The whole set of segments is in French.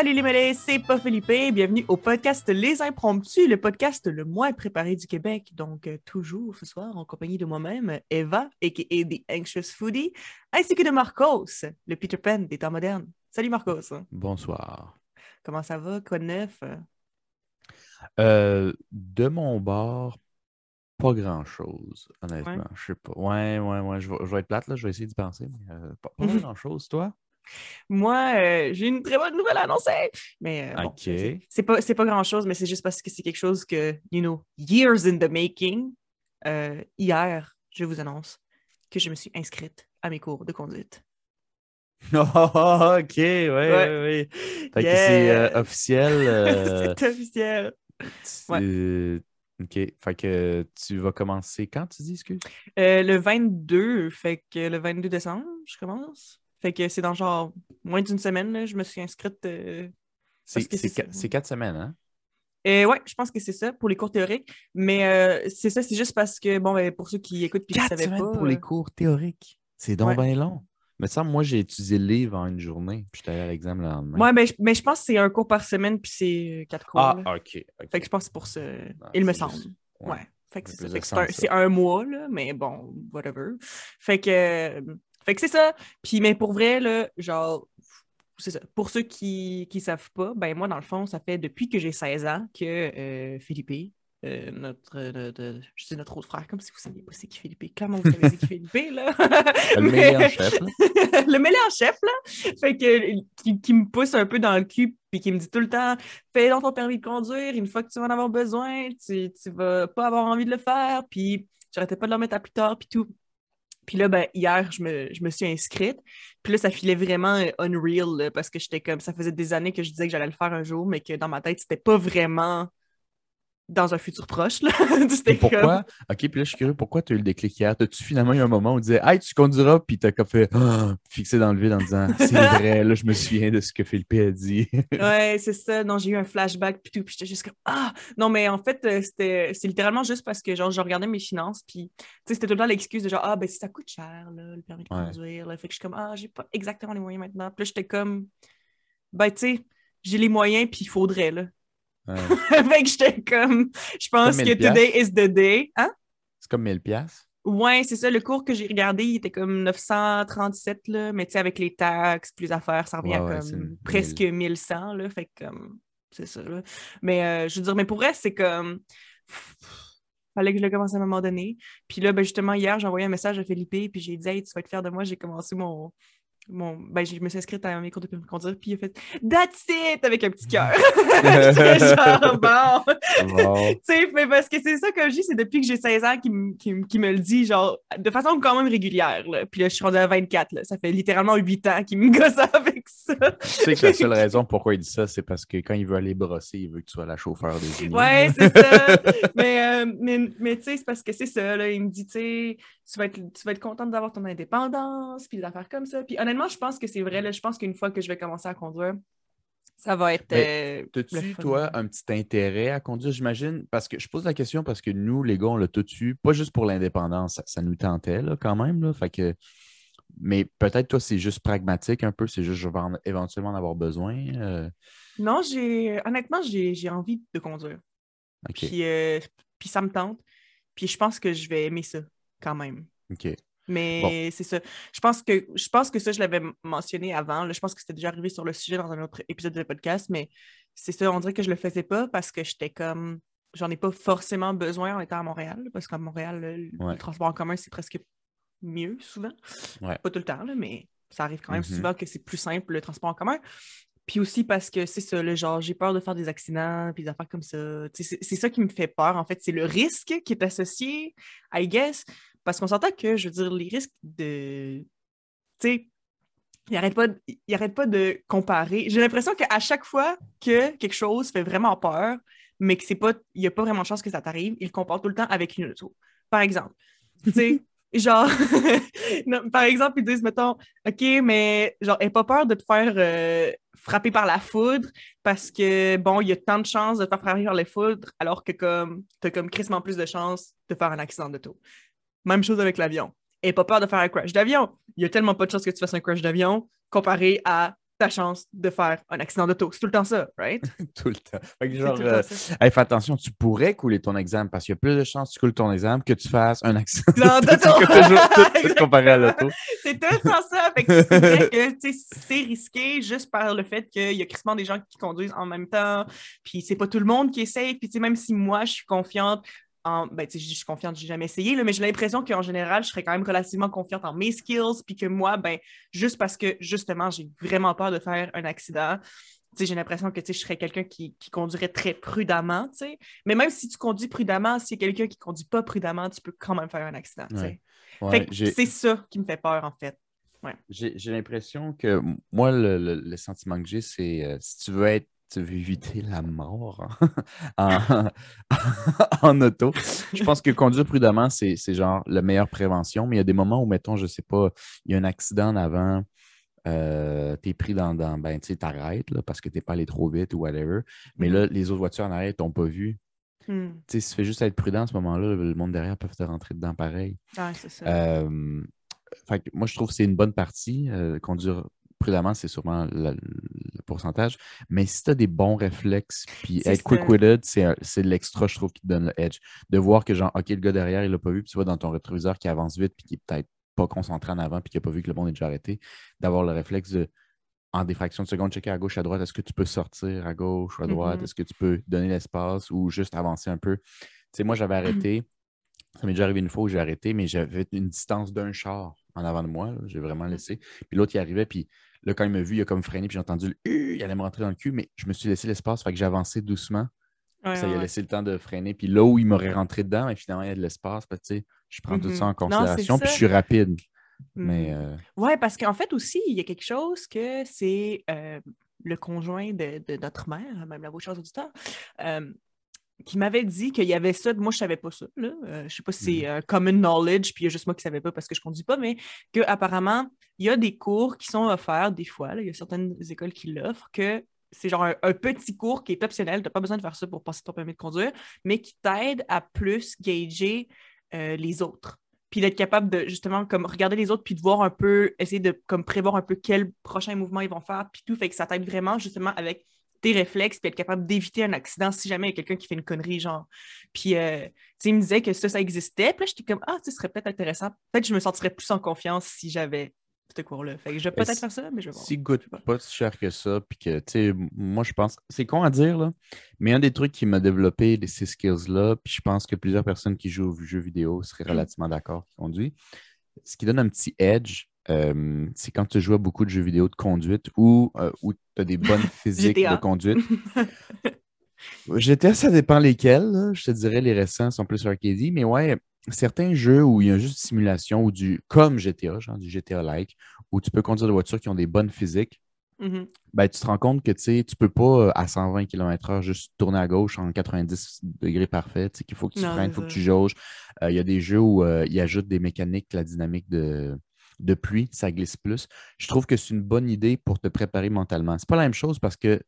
Salut les mêlés, c'est pas Philippe. Bienvenue au podcast Les Impromptus, le podcast le moins préparé du Québec. Donc, euh, toujours ce soir en compagnie de moi-même, Eva, a.k.a. The Anxious Foodie, ainsi que de Marcos, le Peter Pan des temps modernes. Salut Marcos. Bonsoir. Comment ça va? Quoi de neuf? Euh, de mon bord, pas grand-chose, honnêtement. Ouais. Je sais pas. Ouais, ouais, ouais. Je vais, je vais être plate, là. Je vais essayer d'y penser. Mais, euh, pas pas grand-chose, toi? Moi, euh, j'ai une très bonne nouvelle à annoncer. Mais euh, bon, c'est- pas, c'est pas grand-chose, mais c'est juste parce que c'est quelque chose que, you know, years in the making. Euh, hier, je vous annonce que je me suis inscrite à mes cours de conduite. Oh, ok, ouais, ouais, ouais. Fait que c'est officiel. c'est officiel. Ok. Fait que tu vas commencer quand tu dis, excuse? Euh, le 22, fait que le 22 décembre, je commence. Fait que c'est dans genre moins d'une semaine, là, je me suis inscrite. euh, C'est quatre semaines, hein? Et ouais, je pense que c'est ça pour les cours théoriques. Mais euh, c'est ça, c'est juste parce que, bon, ben, pour ceux qui écoutent et qui ne Quatre savaient semaines pas. pour euh, les cours théoriques. C'est donc ouais. bien long. Mais ça, moi, j'ai étudié le livre en une journée, puis j'étais allé à l'examen le lendemain. Ouais, ben, je- mais je pense que c'est un cours par semaine, puis c'est euh, quatre cours. ah, ok. Fait que je pense que c'est pour ça. Ah, il me semble. juste- Ouais. Fait que c'est ça. c'est un, un mois, là, mais bon, whatever. Fait que, euh, fait que c'est ça. Puis, mais pour vrai, là, genre, c'est ça. Pour ceux qui ne savent pas, ben moi, dans le fond, ça fait depuis que j'ai 16 ans que euh, Philippe, euh, notre, je dis notre autre frère, comme si vous ne saviez pas c'est qui Philippe. Comment vous savez c'est qui Philippe, là? Le Mais- meilleur chef, là. le mêlé en chef, là, fait que, qui, qui me pousse un peu dans le cul, puis qui me dit tout le temps fais donc ton permis de conduire, une fois que tu vas en avoir besoin, tu, tu vas pas avoir envie de le faire, puis j'arrêtais pas de le remettre à plus tard, puis tout. Puis là, ben, hier, je me, je me suis inscrite. Puis là, ça filait vraiment euh, unreal là, parce que j'étais comme ça faisait des années que je disais que j'allais le faire un jour, mais que dans ma tête, c'était pas vraiment dans un futur proche. Là. Et pourquoi? Ok, puis là, je suis curieux, pourquoi tu as eu le déclic hier? T'as-tu finalement eu un moment où tu disais, hey, tu conduiras, puis t'as comme fait, Ah fixé dans le vide en disant, c'est vrai, là, je me souviens de ce que Philippe a dit. Ouais, c'est ça. Non, j'ai eu un flashback puis tout, puis j'étais juste comme ah non mais en fait euh, c'était c'est littéralement juste parce que genre je regardais mes finances puis tu sais c'était tout le temps l'excuse de genre ah ben si ça coûte cher là, le permis de Ouais. conduire là. fait que je suis comme ah j'ai pas exactement les moyens maintenant. Puis là j'étais comme ben tu sais j'ai les moyens puis il faudrait là. Ouais. fait que j'étais comme je pense que 1000 piastres. today is the day. Hein? C'est comme 1000 piastres. Ouais, c'est ça. Le cours que j'ai regardé, il était comme 937, là. Mais tu sais, avec les taxes, plus affaires, ça revient Ouais, à comme presque 1100, là. Fait que, comme, c'est ça, là. Mais euh, je veux dire, mais pour vrai, c'est comme. Fallait que je le commence à un moment donné. Puis là, ben, justement, hier, j'ai envoyé un message à Philippe, puis j'ai dit, hey, tu vas être fier de moi, j'ai commencé mon. Mon... Ben, je me suis inscrite à mes cours de permis de conduire, puis il a fait That's it! avec un petit cœur. Genre, bon. Wow. Tu sais, mais parce que c'est ça que je dis, c'est depuis que j'ai 16 ans qu'il me- le dit, genre, de façon quand même régulière. Là. Puis là, je suis rendue à 24. Là. Ça fait littéralement 8 ans qu'il me gosse avec ça. Tu sais que la seule raison pourquoi il dit ça, c'est parce que quand il veut aller brosser, il veut que tu sois la chauffeur des unis. Ouais, c'est ça. mais euh, mais, mais tu sais, c'est parce que c'est ça. Là. Il me dit, tu sais, tu vas être, tu vas être contente d'avoir ton indépendance, puis des affaires comme ça. Puis honnêtement, je pense que c'est vrai. Là, je pense qu'une fois que je vais commencer à conduire, ça va être. Euh, T'as-tu, toi, un petit intérêt à conduire, j'imagine? Parce que je pose la question parce que nous, les gars, on l'a tout eu, pas juste pour l'indépendance, ça, ça nous tentait là, quand même. Là, fait que... Mais peut-être, toi, c'est juste pragmatique un peu, c'est juste je vais en- éventuellement en avoir besoin. euh, Non, j'ai. Honnêtement, j'ai envie de conduire. Puis, euh, puis ça me tente. Puis je pense que je vais aimer ça quand même. OK. Mais c'est ça. Je pense que je pense que ça, je l'avais mentionné avant. là. Je pense que c'était déjà arrivé sur le sujet dans un autre épisode de podcast, mais c'est ça, on dirait que je le faisais pas parce que j'étais comme j'en ai pas forcément besoin en étant à Montréal, parce qu'à Montréal, le, transport en commun, c'est presque mieux souvent. Ouais. Pas tout le temps, là, mais ça arrive quand même Mhm. souvent que c'est plus simple le transport en commun. Puis aussi parce que c'est ça, le genre, j'ai peur de faire des accidents, puis des affaires comme ça. C'est ça qui me fait peur, en fait. C'est le risque qui est associé, I guess. Parce qu'on s'entend que, je veux dire, les risques de. Tu sais, il arrête pas, de- il arrête pas de comparer. J'ai l'impression qu'à chaque fois que quelque chose fait vraiment peur, mais que c'est pas, il n'y a pas vraiment de chance que ça t'arrive, il compare tout le temps avec une auto. Par exemple, tu sais, genre, non, par exemple, ils disent, mettons, OK, mais genre, aie pas peur de te faire euh, frapper par la foudre parce que, bon, il y a tant de chances de te faire frapper par la foudre alors que, comme, t'as comme crissement plus de chances de faire un accident d'auto. Même chose avec l'avion. Aie pas peur de faire un crash d'avion. Il y a tellement pas de chances que tu fasses un crash d'avion comparé à ta chance de faire un accident d'auto. C'est tout le temps ça, right? tout le temps. Fait que genre, tout le temps euh, hey, fais attention, tu pourrais couler ton examen parce qu'il y a plus de chances que tu coules ton examen que tu fasses un accident Non, d'auto. comparé à l'auto. C'est tout le temps ça. Fait que c'est vrai que c'est risqué juste par le fait qu'il y a crissement des gens qui conduisent en même temps. Puis c'est pas tout le monde qui essaye. Puis tu sais, même si moi, je suis confiante en. Ben, tu sais, je suis confiante, j'ai jamais essayé, là, mais j'ai l'impression qu'en général, je serais quand même relativement confiante en mes skills. Puis que moi, ben, juste parce que justement, j'ai vraiment peur de faire un accident. J'ai l'impression que je serais quelqu'un qui, qui conduirait très prudemment. tu sais. Mais même si tu conduis prudemment, s'il y a quelqu'un qui conduit pas prudemment, tu peux quand même faire un accident. Ouais. Ouais, c'est ça qui me fait peur, en fait. J'ai j'ai l'impression que moi, le, le- le sentiment que j'ai, c'est euh, si tu veux être, tu veux éviter la mort en, en auto, je pense que conduire prudemment, c'est c'est genre la meilleure prévention. Mais il y a des moments où, mettons, je sais pas, il y a un accident en avant, euh, tu es pris dans, dans ben, tu sais, t'arrêtes parce que t'es pas allé trop vite ou whatever. Mais Mhm. là, les autres voitures en arrière t'ont pas vu. Hmm. Tu sais, si tu fais juste être prudent à ce moment-là, le monde derrière peut te rentrer dedans pareil. Ouais, c'est ça. Euh, fait que moi, je trouve que c'est une bonne partie. Euh, conduire prudemment, c'est sûrement le, le pourcentage. Mais si tu as des bons réflexes, puis être quick-witted, c'est l'extra, je trouve, qui te donne le edge. De voir que, genre, OK, le gars derrière, il l'a pas vu, puis tu vois dans ton rétroviseur qui avance vite, puis qui est peut-être pas concentré en avant, puis qui n'a pas vu que le monde est déjà arrêté, d'avoir le réflexe de, en des fractions de secondes, checker à gauche, à droite, est-ce que tu peux sortir à gauche ou à droite, Mhm. est-ce que tu peux donner l'espace ou juste avancer un peu? Tu sais, moi, j'avais arrêté. Ça m'est déjà arrivé une fois où j'ai arrêté, mais j'avais une distance d'un char en avant de moi. J'ai vraiment laissé. Puis l'autre, il arrivait, puis là, quand il m'a vu, il a comme freiné, puis j'ai entendu le il allait me rentrer dans le cul, mais je me suis laissé l'espace, fait que j'ai avancé doucement. Ouais, ça ouais, lui a ouais. laissé le temps de freiner. Puis là où il m'aurait rentré dedans, mais finalement, il y a de l'espace. Tu sais, je prends tout ça en Non, c'est considération, puis je suis rapide. Mhm. Mais euh, Ouais, parce qu'en fait aussi, il y a quelque chose que c'est euh, le conjoint de, de notre mère, même la voix chers auditeurs, euh, qui m'avait dit qu'il y avait ça. Moi, je savais pas ça. Là. Euh, je sais pas si c'est Mhm. euh, common knowledge, puis il y a juste moi qui savais pas parce que je conduis pas, mais qu'apparemment, il y a des cours qui sont offerts des fois. là. Il y a certaines écoles qui l'offrent que c'est genre un, un petit cours qui est optionnel. Tu n'as pas besoin de faire ça pour passer ton permis de conduire, mais qui t'aide à plus gager euh, les autres. Puis d'être capable de justement comme regarder les autres, puis de voir un peu, essayer de comme prévoir un peu quel prochain mouvement ils vont faire, puis tout. Fait que ça t'aide vraiment justement avec tes réflexes, puis être capable d'éviter un accident si jamais il y a quelqu'un qui fait une connerie, genre. Puis, euh, tu sais, il me disait que ça, ça existait. Puis là, j'étais comme, ah, tu sais, ce serait peut-être intéressant. Peut-être que je me sentirais plus en confiance si j'avais ce cours-là. Fait que je vais peut-être si- faire ça, mais je vais voir. Je sais pas. si cher que ça, puis que, tu sais, moi, je pense, c'est con à dire, là, mais un des trucs qui m'a développé de ces skills-là, puis je pense que plusieurs personnes qui jouent aux jeux vidéo seraient relativement d'accord qui conduisent, ce qui donne un petit edge, euh, c'est quand tu joues à beaucoup de jeux vidéo de conduite ou euh, où tu as des bonnes physiques GTA. de conduite. GTA, ça dépend lesquels, là. je te dirais, les récents sont plus arcadey, mais ouais, certains jeux où il y a juste simulation ou du, comme GTA, genre du GTA-like, où tu peux conduire des voitures qui ont des bonnes physiques, Mhm. ben, tu te rends compte que tu tu peux pas euh, à 120 km/h juste tourner à gauche en 90 degrés parfait. qu'il faut que tu Non, freines, il faut que tu jauges. Euh, Il y a des jeux où ils ajoutent des mécaniques, la dynamique de, de pluie, ça glisse plus. Je trouve que c'est une bonne idée pour te préparer mentalement. C'est pas la même chose parce que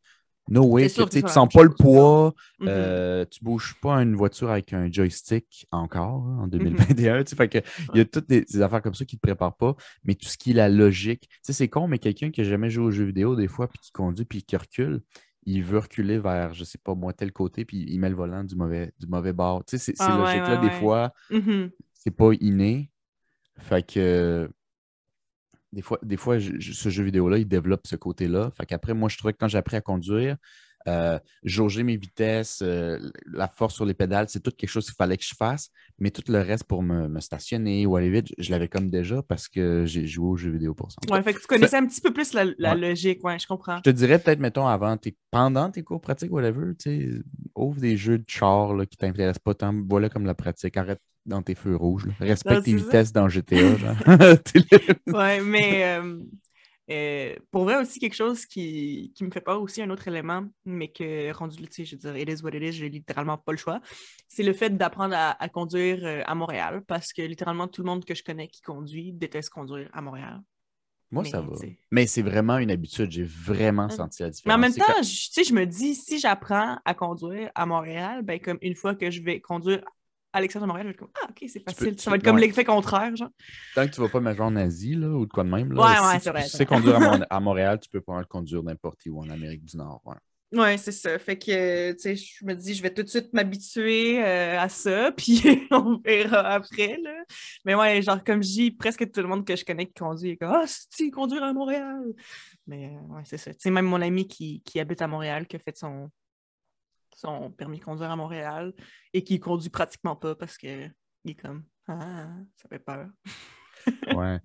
no way, que, tu la sens pas le poids, Mhm. euh, tu bouges pas une voiture avec un joystick encore hein, en 2021. tu sais, fait que, il y a toutes des, des affaires comme ça qui ne te préparent pas, mais tout ce qui est la logique. C'est con, mais quelqu'un qui n'a jamais joué aux jeux vidéo des fois, puis qui conduit, puis qui recule, il veut reculer vers, je sais pas moi, tel côté, puis il met le volant du mauvais, du mauvais bord. Tu sais, c'est- ces Ah, ouais, ouais, des fois, Mhm. c'est pas inné. Fait que des fois, des fois je- ce jeu vidéo-là, il développe ce côté-là. Fait qu'après, moi, je trouvais que quand j'ai appris à conduire, euh, jauger mes vitesses, euh, la force sur les pédales, c'est tout quelque chose qu'il fallait que je fasse. Mais tout le reste pour me, me stationner ou aller vite, je, l'avais comme déjà parce que j'ai joué aux jeux vidéo pour ça. Ouais, fait que tu connaissais un petit peu plus la, la Ouais. logique, ouais, je comprends. Je te dirais peut-être, mettons, avant, tes- pendant tes cours pratiques, whatever, tu ouvre des jeux de char là, qui t'intéressent pas tant. Voilà comme la pratique. Arrête dans tes feux rouges. là. Respecte Non, tes ça. vitesses dans GTA. genre. Ouais, mais euh, euh, pour vrai aussi, quelque chose qui, qui me fait peur aussi, un autre élément, mais que rendu tu sais, je veux dire, it is what it is, j'ai littéralement pas le choix, c'est le fait d'apprendre à, à conduire euh, à Montréal, parce que littéralement tout le monde que je connais qui conduit déteste conduire à Montréal. Moi, Mais, ça va. Mais c'est vraiment une habitude. J'ai vraiment Mm. senti la différence. Mais en même temps, quand- je- tu sais, je me dis, si j'apprends à conduire à Montréal, ben comme une fois que je vais conduire Alexandre de Montréal, je vais être comme, ah, ok, c'est facile. ça va être comme ouais. l'effet contraire, genre. Tant que tu vas pas major en Asie là, ou de quoi de même. Là, Ouais, si ouais, tu- vrai, Tu sais conduire à, Mon- à Montréal, tu peux pas mal conduire n'importe où en Amérique du Nord. ouais. Ouais, c'est ça. Fait que, tu sais, je me dis, je vais tout de suite m'habituer euh, à ça, puis on verra après, là. Mais ouais, genre, comme je dis, presque tout le monde que je connais qui conduit est comme, ah, si, conduire à Montréal. Mais euh, ouais, c'est ça. Tu sais, même mon ami qui, qui habite à Montréal, qui a fait son, son permis de conduire à Montréal et qui conduit pratiquement pas parce que il est comme, ah, ça fait peur. Ouais.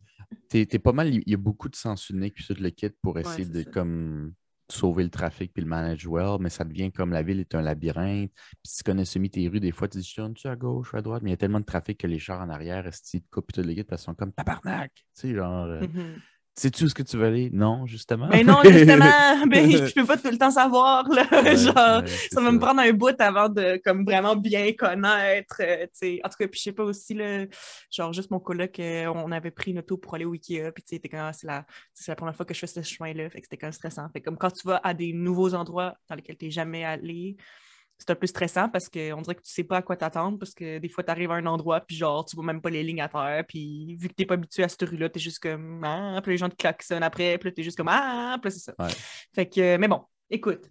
T'es, t'es pas mal, il y a beaucoup de sens unique puis tout le kit pour essayer de ça. comme sauver le trafic puis le manage well, mais ça devient comme la ville est un labyrinthe. Puis si tu connais semi tes rues, des fois tu dis je tourne-tu à gauche ou à droite, mais il y a tellement de trafic que les chars en arrière, est-ce te coupent tout le kit parce qu'ils sont comme tabarnak. Tu sais, genre, euh, Mhm. Sais-tu où est-ce que tu veux aller? Non, justement. Mais non, justement, ben, je peux pas tout le temps savoir, là. Ouais, genre, ouais, ça va me prendre un bout avant de comme vraiment bien connaître. euh, tu en tout cas, puis je sais pas aussi, là, genre juste mon coloc, euh, on avait pris une auto pour aller au Ikea, puis tu sais, ah, c'est la, c'est la première fois que je fais ce chemin-là, fait que c'était quand même stressant. Fait comme quand tu vas à des nouveaux endroits dans lesquels t'es jamais allé, c'est un peu stressant parce qu'on dirait que tu sais pas à quoi t'attendre parce que des fois tu arrives à un endroit puis genre tu vois même pas les lignes à terre puis vu que t'es pas habitué à cette rue-là, t'es juste comme ah, puis les gens te klaxonnent après, puis t'es juste comme ah, puis là, c'est ça. Ouais. Fait que, mais bon, écoute.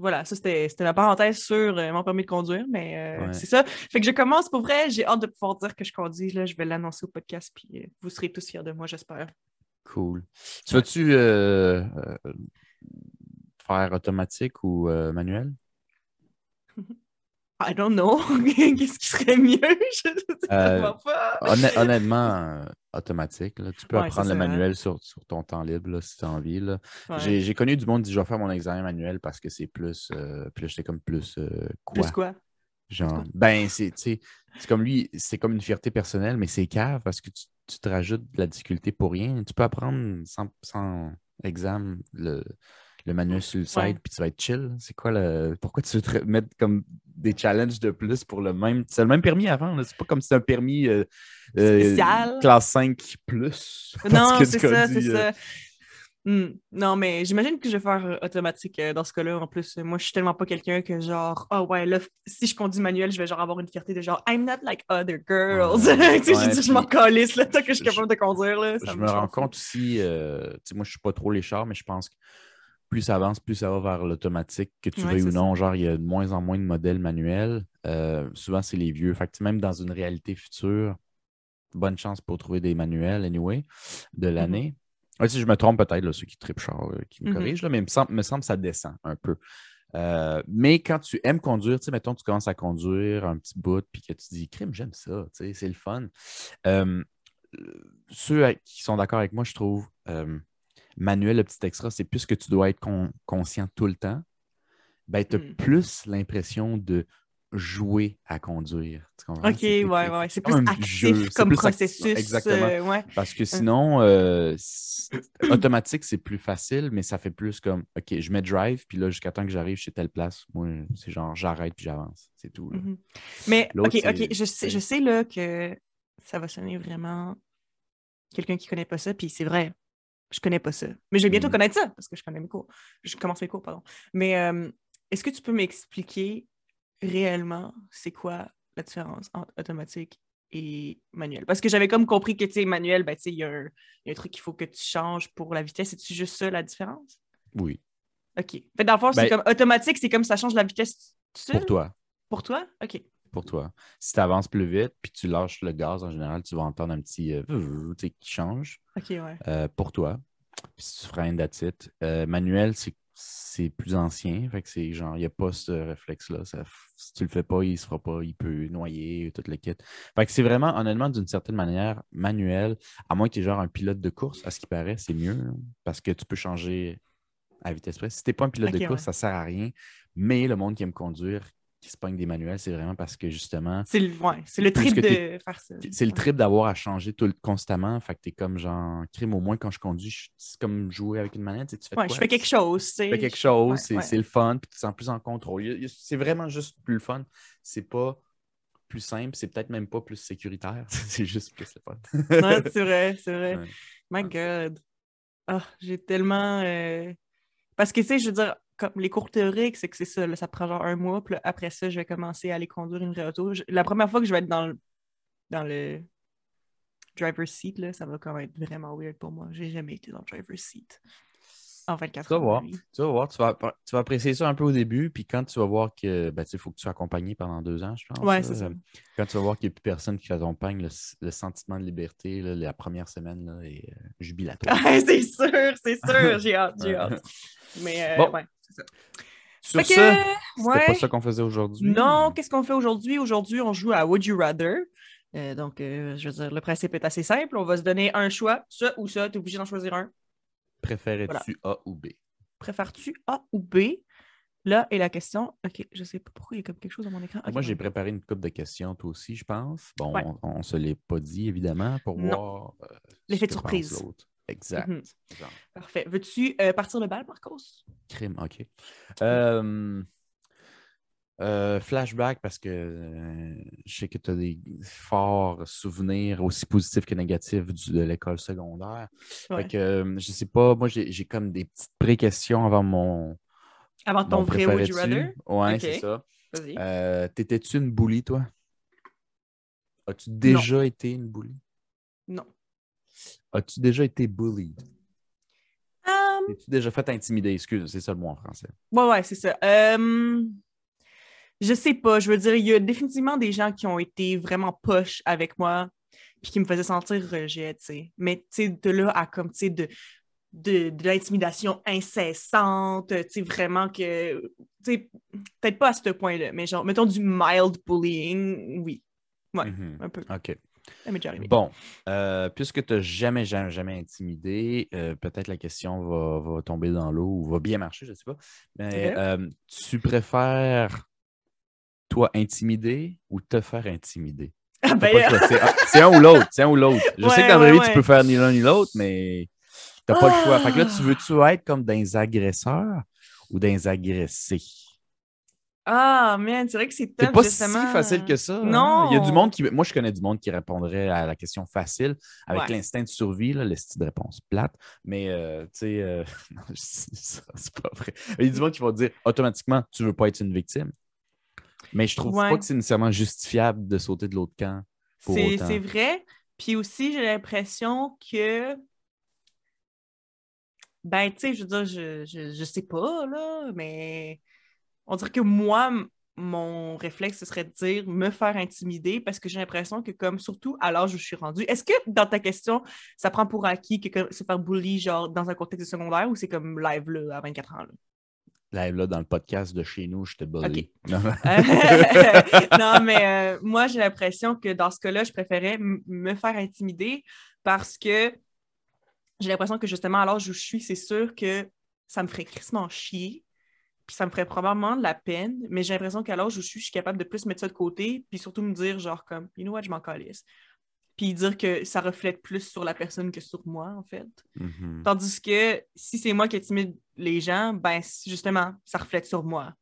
Voilà, ça c'était c'était la parenthèse sur euh, mon permis de conduire, mais euh, Ouais. c'est ça. Fait que je commence pour vrai, j'ai hâte de pouvoir dire que je conduis, là, je vais l'annoncer au podcast, puis euh, vous serez tous fiers de moi, j'espère. Cool. Tu vas-tu euh, faire automatique ou manuel? I don't know, qu'est-ce qui serait mieux? Je Euh, vraiment pas. Honn- honnêtement, euh, automatique. là. Tu peux Ouais, apprendre le manuel sur, sur ton temps libre là, si tu as envie. Ouais. J'ai connu du monde qui dit je vais faire mon examen manuel parce que c'est plus. euh, puis là, j'étais comme plus euh, quoi? Plus quoi? Genre, ben, c'est comme lui, c'est comme une fierté personnelle, mais c'est cave parce que tu, tu te rajoutes de la difficulté pour rien. Tu peux apprendre sans, sans examen le, le manuel sur le site, puis tu vas être chill. C'est quoi le. Pourquoi tu veux te mettre comme des challenges de plus pour le même. C'est le même permis avant, c'est pas comme si c'était un permis euh, euh, Spécial. classe 5 plus. Non, c'est ça, c'est euh, ça. Hmm. Non, mais j'imagine que je vais faire automatique dans ce cas-là. En plus, moi, je suis tellement pas quelqu'un que genre, ah ouais, là, si je conduis manuel, je vais genre avoir une fierté de genre, I'm not like other girls. Ouais, tu sais, je dis, je m'en calisse, là, tant que je suis capable de conduire, là. ça je me rends compte aussi, euh, tu sais, moi je suis pas trop les chars, mais je pense que plus ça avance, plus ça va vers l'automatique, que tu Ouais, veuilles ou non. Genre, il y a de moins en moins de modèles manuels. Euh, souvent, c'est les vieux. Fait que même dans une réalité future, bonne chance pour trouver des manuels, anyway, Mm-hmm. de l'année. Ouais, si je me trompe peut-être, là, ceux qui tripent char, euh, qui me Mhm. corrigent, là, mais il me semble, me semble que ça descend un peu. Euh, mais quand tu aimes conduire, tu sais, mettons, tu commences à conduire un petit bout, puis que tu dis, crime, j'aime ça, tu sais, c'est le fun. Ceux qui sont d'accord avec moi, je trouve, manuel, le petit extra, c'est plus que tu dois être con- conscient tout le temps. Ben, tu as Mm. plus l'impression de jouer à conduire. Tu comprends? Ok, ouais, c'est- ouais. C'est plus actif jeu, comme plus actif, processus. exactement. euh, ouais. Parce que sinon, euh, automatique, c'est plus facile, mais ça fait plus comme, OK, je mets drive, puis là, jusqu'à temps que j'arrive chez telle place, moi, c'est genre, j'arrête, puis j'avance. C'est tout. Mhm. Mais, ok, ok, je sais, je sais là que ça va sonner vraiment quelqu'un qui connaît pas ça, puis c'est vrai, je connais pas ça. Mais je vais bientôt Mhm. connaître ça, parce que je connais mes cours. Je commence mes cours, pardon. Mais euh, est-ce que tu peux m'expliquer réellement c'est quoi la différence entre automatique et manuel? Parce que j'avais comme compris que, tu sais, manuel, ben, il y, a un il y a un truc qu'il faut que tu changes pour la vitesse. C'est-tu juste ça la différence? Oui, OK. Fait, dans le fond, c'est Ben- comme automatique, c'est comme ça change la vitesse tout seul? pour toi. Pour toi? OK. Pour toi. Si tu avances plus vite, puis tu lâches le gaz, en général, tu vas entendre un petit euh, qui change ouais. euh, pour toi. Puis si tu freines, it. Euh, manuel, c'est plus ancien. Fait que c'est genre, il n'y a pas ce réflexe-là. Si tu le fais pas, il se fera pas, il peut noyer, tout le kit. Fait que c'est vraiment, honnêtement, d'une certaine manière, manuel, à moins que tu es genre un pilote de course, à ce qui paraît, c'est mieux parce que tu peux changer à vitesse près. Si tu n'es pas un pilote de course, ouais. ça sert à rien. Mais le monde qui aime conduire, qui se pogne des manuels, c'est vraiment parce que justement, C'est le, ouais, c'est le trip de faire ça. c'est le trip d'avoir à changer tout le- constamment. Fait que t'es comme genre, crime, au moins quand je conduis, c'est comme jouer avec une manette. tu fais Ouais, quoi? je fais quelque chose. tu fais quelque chose, Ouais, c'est le fun, puis tu te sens plus en contrôle. C'est vraiment juste plus le fun. C'est pas plus simple, c'est peut-être même pas plus sécuritaire. c'est juste plus le fun. Ouais, c'est vrai, c'est vrai. My God. Ah, j'ai tellement. euh, Parce que, tu sais, je veux dire, comme les cours théoriques, c'est que c'est ça, ça prend genre un mois, puis après ça, je vais commencer à aller conduire une vraie auto. Je- La première fois que je vais être dans le, dans le driver's seat, là, ça va quand même être vraiment weird pour moi. J'ai jamais été dans le driver's seat en 24 Tu vas voir. Tu vas voir, tu vas, tu vas apprécier ça un peu au début, puis quand tu vas voir que ben, il faut que tu sois accompagné pendant deux ans, je pense. Ouais, c'est ça. Quand tu vas voir qu'il n'y a plus personne qui t'accompagne, le, le sentiment de liberté, là, la première semaine là, est euh, jubilatoire. Ah, c'est sûr, c'est sûr, j'ai hâte, j'ai hâte. Mais euh, Bon. ouais, c'est ça. Sur Fait que, ça, c'était ouais. pas ça qu'on faisait aujourd'hui. Non, qu'est-ce qu'on fait aujourd'hui? Aujourd'hui, on joue à Would You Rather. Euh, donc, euh, je veux dire, le principe est assez simple. On va se donner un choix, ça ou ça. Tu es obligé d'en choisir un. Préférais-tu A ou B? Préfères-tu A ou B? Là est la question. OK, je sais pas pourquoi il y a comme quelque chose dans mon écran. Moi, j'ai préparé une coupe de questions, toi aussi, je pense. Bon, Ouais. on ne se l'est pas dit, évidemment, pour Non. voir. euh, L'effet de surprise. Exact. Mhm. Parfait. Veux-tu euh, partir le bal, Marcos? crime, OK. Euh, euh, flashback, parce que euh, je sais que tu as des forts souvenirs, aussi positifs que négatifs, du- de l'école secondaire. Ouais. Fait que, euh, je sais pas, moi, j'ai comme des petites pré-questions avant mon. Avant ton mon vrai Would You. Rather? Ouais, Ok. c'est ça. Vas-y. T'étais-tu une bully, toi? As-tu déjà été une bully? Non. As-tu déjà été bullied? Um, T'es-tu déjà fait intimider? Excuse, c'est ça le mot en français. Ouais, ouais, c'est ça. Euh, je sais pas. Je veux dire, il y a définitivement des gens qui ont été vraiment poches avec moi puis qui me faisaient sentir rejet, tu sais. Mais, tu sais, de là à comme, tu sais, de, de, de l'intimidation incessante, tu sais, vraiment que, tu sais, peut-être pas à ce point-là, mais genre, mettons du mild bullying, oui. Ouais, Mhm. un peu. OK. Ça m'est déjà arrivé. Bon, euh, puisque tu n'as jamais, jamais, jamais intimidé, euh, peut-être la question va, va tomber dans l'eau ou va bien marcher, je ne sais pas. Mais euh, tu préfères, toi, intimider ou te faire intimider? Ah, T'as ben, C'est un, ou l'autre. C'est un ou l'autre. Je sais que dans la vie, tu peux faire ni l'un ni l'autre, mais tu n'as pas le choix. Fait que là, tu Ah. veux-tu être comme des agresseurs ou des agressés? Ah, man, c'est vrai que c'est top, pas justement. si facile que ça. hein? Non. Il y a du monde qui. Moi, je connais du monde qui répondrait à la question facile avec Ouais. l'instinct de survie, là, le style de réponse plate. Mais, euh, tu sais, euh, c'est pas vrai. Il y a du monde qui va dire automatiquement, tu veux pas être une victime. Mais je trouve Ouais. pas que c'est nécessairement justifiable de sauter de l'autre camp. C'est vrai. Puis aussi, j'ai l'impression que. Ben, tu sais, je veux dire, je, je, je sais pas, là, mais on dirait que moi, mon réflexe, ce serait de dire me faire intimider parce que j'ai l'impression que, comme surtout à l'âge où je suis rendue, est-ce que dans ta question, ça prend pour acquis que se faire bully, genre dans un contexte secondaire ou c'est comme live, là, à 24 ans, là? Là, là, dans le podcast de chez nous, je te bully. Non. non, mais euh, moi, j'ai l'impression que dans ce cas-là, je préférais me faire intimider parce que j'ai l'impression que justement, à l'âge où je suis, c'est sûr que ça me ferait crissement chier. Puis ça me ferait probablement de la peine, mais j'ai l'impression qu'à l'âge où je suis, je suis capable de plus mettre ça de côté, puis surtout me dire, genre, comme, you know what, je m'en calisse. Puis dire que ça reflète plus sur la personne que sur moi, en fait. Mhm. Tandis que si c'est moi qui intimide les gens, ben justement, ça reflète sur moi.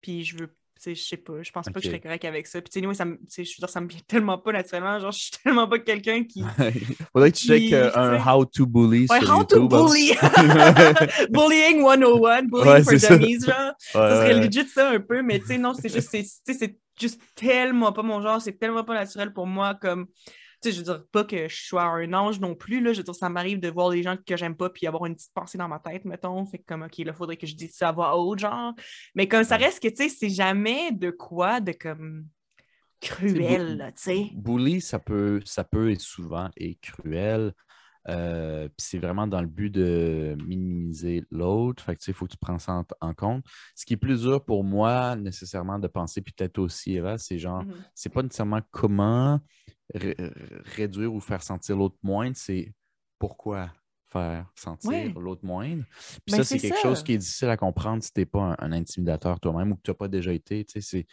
Puis je veux, tu sais, je sais pas, je pense pas que je serais correct avec ça. Puis tu sais, anyway, ça je veux dire, ça me vient tellement pas naturellement. Genre, je suis tellement pas quelqu'un qui. Faudrait que tu checkes euh, un. How to Bully Ouais, sur how to YouTube. hein. bully! Bullying 101, bullying Ouais, for dummies, genre. Ouais, Ça serait legit ça un peu, mais tu sais, non, c'est juste, c'est juste tellement pas mon genre, c'est tellement pas naturel pour moi comme. Tu sais, je veux dire pas que je sois un ange non plus, là. Je veux dire, ça m'arrive de voir des gens que j'aime pas puis avoir une petite pensée dans ma tête, mettons. Fait que comme, OK, là, faudrait que je dise ça à voix haute, genre. Mais comme ça reste que, tu sais, c'est jamais de quoi de comme cruel, tu sais. Bully, ça peut, ça peut être souvent et cruel. Euh, c'est vraiment dans le but de minimiser l'autre. Fait que tu sais, il faut que tu prennes ça en, en compte. Ce qui est plus dur pour moi, nécessairement, de penser, puis peut-être aussi, Eva, c'est genre, Mhm. c'est pas nécessairement comment ré- réduire ou faire sentir l'autre moindre, c'est pourquoi faire sentir Ouais. l'autre moindre. Puis Ben, ça, c'est c'est quelque ça. chose qui est difficile à comprendre si tu n'es pas un, un intimidateur toi-même ou que tu n'as pas déjà été. Tu sais, c'est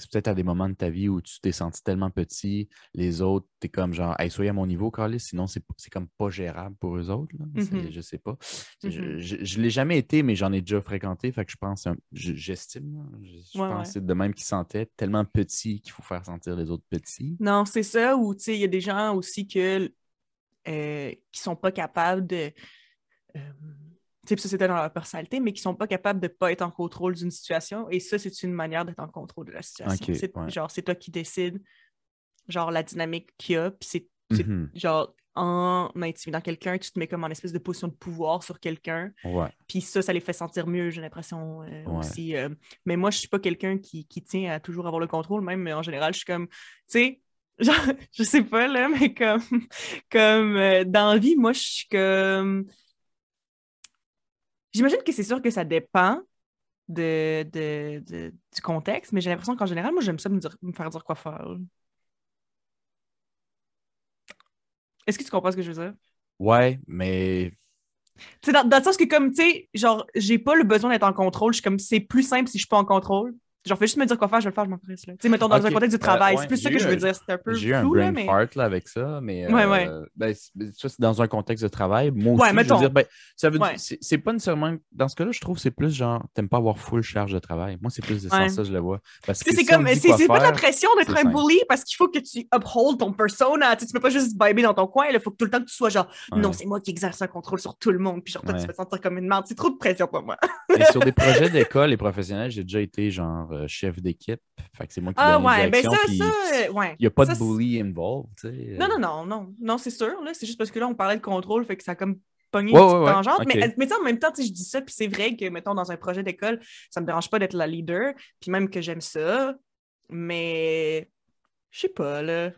c'est peut-être à des moments de ta vie où tu t'es senti tellement petit, les autres, tu es comme genre, hey, soyez à mon niveau, Carlis, sinon c'est comme pas gérable pour eux autres. Là. Mhm. Je sais pas. Je, je, ne l'ai jamais été, mais j'en ai déjà fréquenté, fait que je pense, j'estime, je, je Ouais, pense ouais. c'est de même qu'ils sentaient, tellement petit qu'il faut faire sentir les autres petits. Non, c'est ça, ou tu sais, il y a des gens aussi que, euh, qui sont pas capables de. euh, ça c'était dans leur personnalité, mais qui sont pas capables de pas être en contrôle d'une situation. Et ça, c'est une manière d'être en contrôle de la situation. C'est, ouais. Genre, c'est toi qui décides, genre, la dynamique qu'il y a, puis c'est, Mhm. genre, en intimidant quelqu'un, tu te mets comme en espèce de position de pouvoir sur quelqu'un, Ouais. puis ça, ça les fait sentir mieux, j'ai l'impression euh, Ouais. aussi. euh. mais moi, je suis pas quelqu'un qui, qui tient à toujours avoir le contrôle, même mais en général, je suis comme, tu sais, genre, je sais pas, là, mais comme, comme euh, dans la vie, moi, je suis comme. J'imagine que c'est sûr que ça dépend de, de- de- du contexte, mais j'ai l'impression qu'en général, moi, j'aime ça me, dire- me faire dire quoi faire. Est-ce que tu comprends ce que je veux dire? Ouais, mais Tu sais, dans, dans le sens que, comme, tu sais, genre, j'ai pas le besoin d'être en contrôle. Je suis comme, c'est plus simple si je suis pas en contrôle. Genre, fais juste me dire quoi faire, je vais le faire, je m'en là. Tu sais, mettons, dans un contexte du euh, travail. ouais, c'est plus ça que je eu veux dire. C'est un peu j'ai eu un flou, là, brain mais... fart là, avec ça, mais Ouais, euh, ouais. ben, c'est- ça, c'est dans un contexte de travail. Moi aussi, je veux dire, ben, ça veut dire- c'est pas nécessairement, dans ce cas-là, je trouve que c'est plus genre, t'aimes pas avoir full charge de travail. Moi, c'est plus de sens ça, je le vois. Parce que c'est si comme, c'est pas de la pression d'être un bully parce qu'il faut que tu uphold ton persona. Tu peux pas juste vibrer dans ton coin. Il faut que tout le temps que tu sois genre, non, c'est moi qui exerce un contrôle sur tout le monde. Puis genre, toi, tu te sentir comme une merde. C'est trop de pression pour moi. Et sur des projets d'école et professionnels, j'ai déjà été genre euh, chef d'équipe. Fait que c'est moi qui Ah donne les ouais, ben directions, ça, puis ça, euh, ouais. Il n'y a pas Ça, de bully involved, tu sais. Non, non, non, non. Non, c'est sûr. Là, c'est juste parce que là, on parlait de contrôle, fait que ça a comme pogné Ouais, une petite ouais, ouais, tangente. Mais, mais en même temps, je dis ça, puis c'est vrai que, mettons, dans un projet d'école, ça me dérange pas d'être la leader, puis même que j'aime ça, mais je sais pas, là.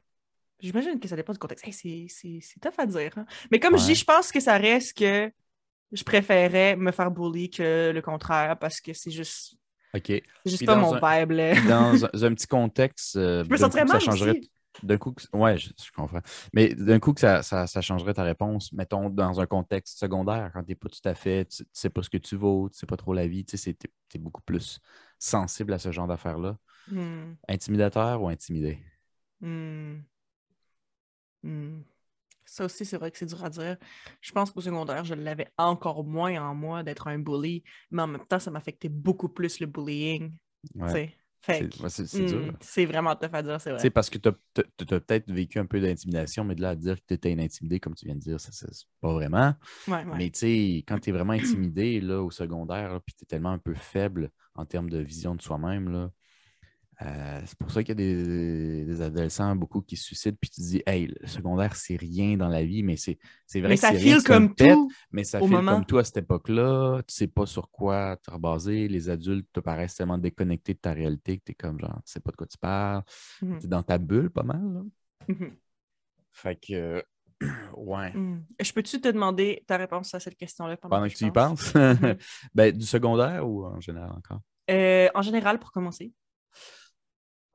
J'imagine que ça dépend du contexte. Hey, c'est- c'est c'est tough à dire. hein. Mais comme je dis, je pense que ça reste que je préférais me faire bully que le contraire parce que c'est juste, OK. c'est juste Puis pas mon un- vibe, là. Dans un, un petit contexte, euh, Je me ça mal changerait. D'un coup, ouais, je, je comprends. Mais d'un coup, que ça, ça, ça changerait ta réponse, mettons, dans un contexte secondaire, quand tu n'es pas tout à fait, tu, tu sais pas ce que tu vaux, tu sais pas trop la vie, tu sais, tu es, beaucoup plus sensible à ce genre d'affaires-là. Hmm, Intimidateur ou intimidé? hmm, hmm. Ça aussi, c'est vrai que c'est dur à dire. Je pense qu'au secondaire, je l'avais encore moins en moi d'être un bully, mais en même temps, ça m'affectait beaucoup plus le bullying. Ouais. C'est hmm, dur. c'est vraiment tough à dire, c'est vrai. parce que tu as, peut-être vécu un peu d'intimidation, mais de là à dire que tu étais intimidé, comme tu viens de dire, ça, c'est pas vraiment. Ouais, ouais. Mais tu sais, quand tu es vraiment intimidé là, au secondaire, puis tu es tellement un peu faible en termes de vision de soi-même, euh, c'est pour ça qu'il y a des, des adolescents beaucoup qui se suicident, puis tu te dis, hey, le secondaire, c'est rien dans la vie, mais c'est c'est vrai Mais que ça rien, file comme pet, tout. mais ça file moment. comme toi à cette époque-là, tu sais pas sur quoi te rebaser, les adultes te paraissent tellement déconnectés de ta réalité que tu es comme genre, tu sais pas de quoi tu parles, Mhm, tu es dans ta bulle pas mal. Là. mhm, Fait que, ouais. mhm. Je peux-tu te demander ta réponse à cette question-là pendant, Pendant que tu y pense? penses, Mhm. ben, du secondaire ou en général encore? Euh, en général, pour commencer.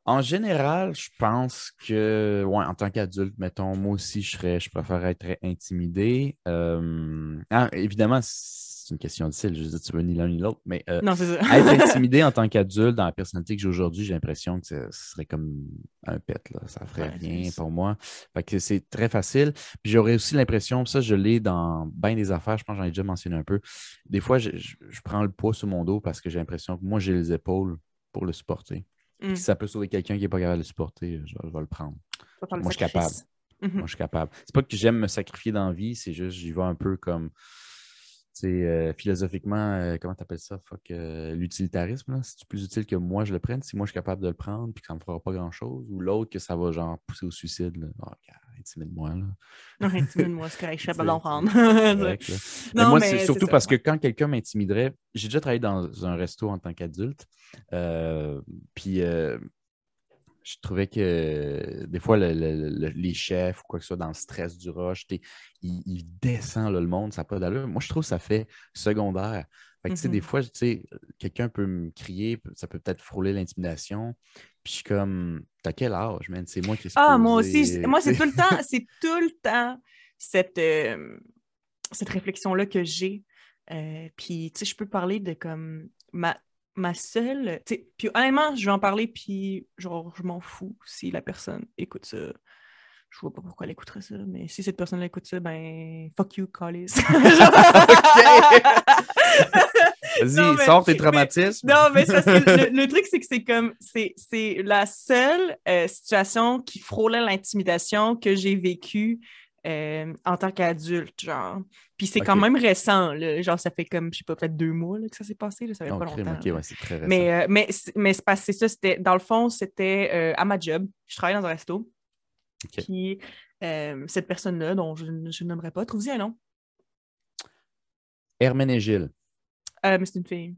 En général, je pense que, ouais, en tant qu'adulte, mettons, moi aussi, je serais, je préférerais être intimidé. Euh, ah, évidemment, c'est une question difficile. Je veux dire, tu veux ni l'un ni l'autre, mais euh, Non, être intimidé en tant qu'adulte, dans la personnalité que j'ai aujourd'hui, j'ai l'impression que ce serait comme un pet, là. Ça ferait Ouais, rien pour moi. Fait que c'est très facile. Puis j'aurais aussi l'impression, ça, je l'ai dans bien des affaires, je pense que j'en ai déjà mentionné un peu. Des fois, je, je- je prends le poids sur mon dos parce que j'ai l'impression que moi, j'ai les épaules pour le supporter. Mm. Si ça peut sauver quelqu'un qui n'est pas capable de le supporter, je, je vais le prendre. Le Moi, je suis capable. sacrifice. Mhm. Moi, je suis capable. C'est pas que j'aime me sacrifier dans la vie, c'est juste j'y vais un peu comme, tu sais, euh, philosophiquement, euh, comment tu appelles ça? Fuck, euh, l'utilitarisme, là. C'est plus utile que moi je le prenne, si moi je suis capable de le prendre puis que ça me fera pas grand-chose, ou l'autre que ça va genre pousser au suicide, là. Ah, intimide-moi, dis-moi, c'est correct, je suis capable d'en prendre. moi, c'est surtout ça, parce ouais. que quand quelqu'un m'intimiderait, j'ai déjà travaillé dans un resto en tant qu'adulte, euh, puis euh, je trouvais que des fois, le- le- le- les chefs ou quoi que ce soit dans le stress du rush, ils descendent là, le monde, ça n'a pas d'allure. Moi, je trouve que ça fait secondaire. Fait que, des Mhm. fois, quelqu'un peut me crier, ça peut peut-être frôler l'intimidation. Puis je suis comme, t'as quel âge, man? C'est moi qui est Ah, moi aussi, moi, c'est tout le temps, c'est tout le temps cette, euh, cette réflexion-là que j'ai. Euh, puis, tu sais, je peux parler de comme ma, ma seule. Puis, honnêtement, je vais en parler, puis genre, je m'en fous si la personne écoute ça. Je vois pas pourquoi elle écouterait ça, mais si cette personne-là écoute ça, ben, fuck you, Callis. Vas-y, mais- sors tes mais- traumatismes. Non, mais c'est parce que le, le truc, c'est que c'est comme, c'est, la seule euh, situation qui frôlait l'intimidation que j'ai vécue euh, en tant qu'adulte, genre. Puis c'est quand même récent, là. genre ça fait comme, je sais pas, peut-être deux mois là, que ça s'est passé, là. ça fait pas crime, longtemps. ouais, très récent. Mais, euh, mais, c'est- mais c'est ça, c'était, dans le fond, c'était euh, à ma job. Je travaillais dans un resto. Puis euh, cette personne-là, dont je, ne- nommerai pas, trouve-y un nom. Herménégile. Euh, mais c'est une fille.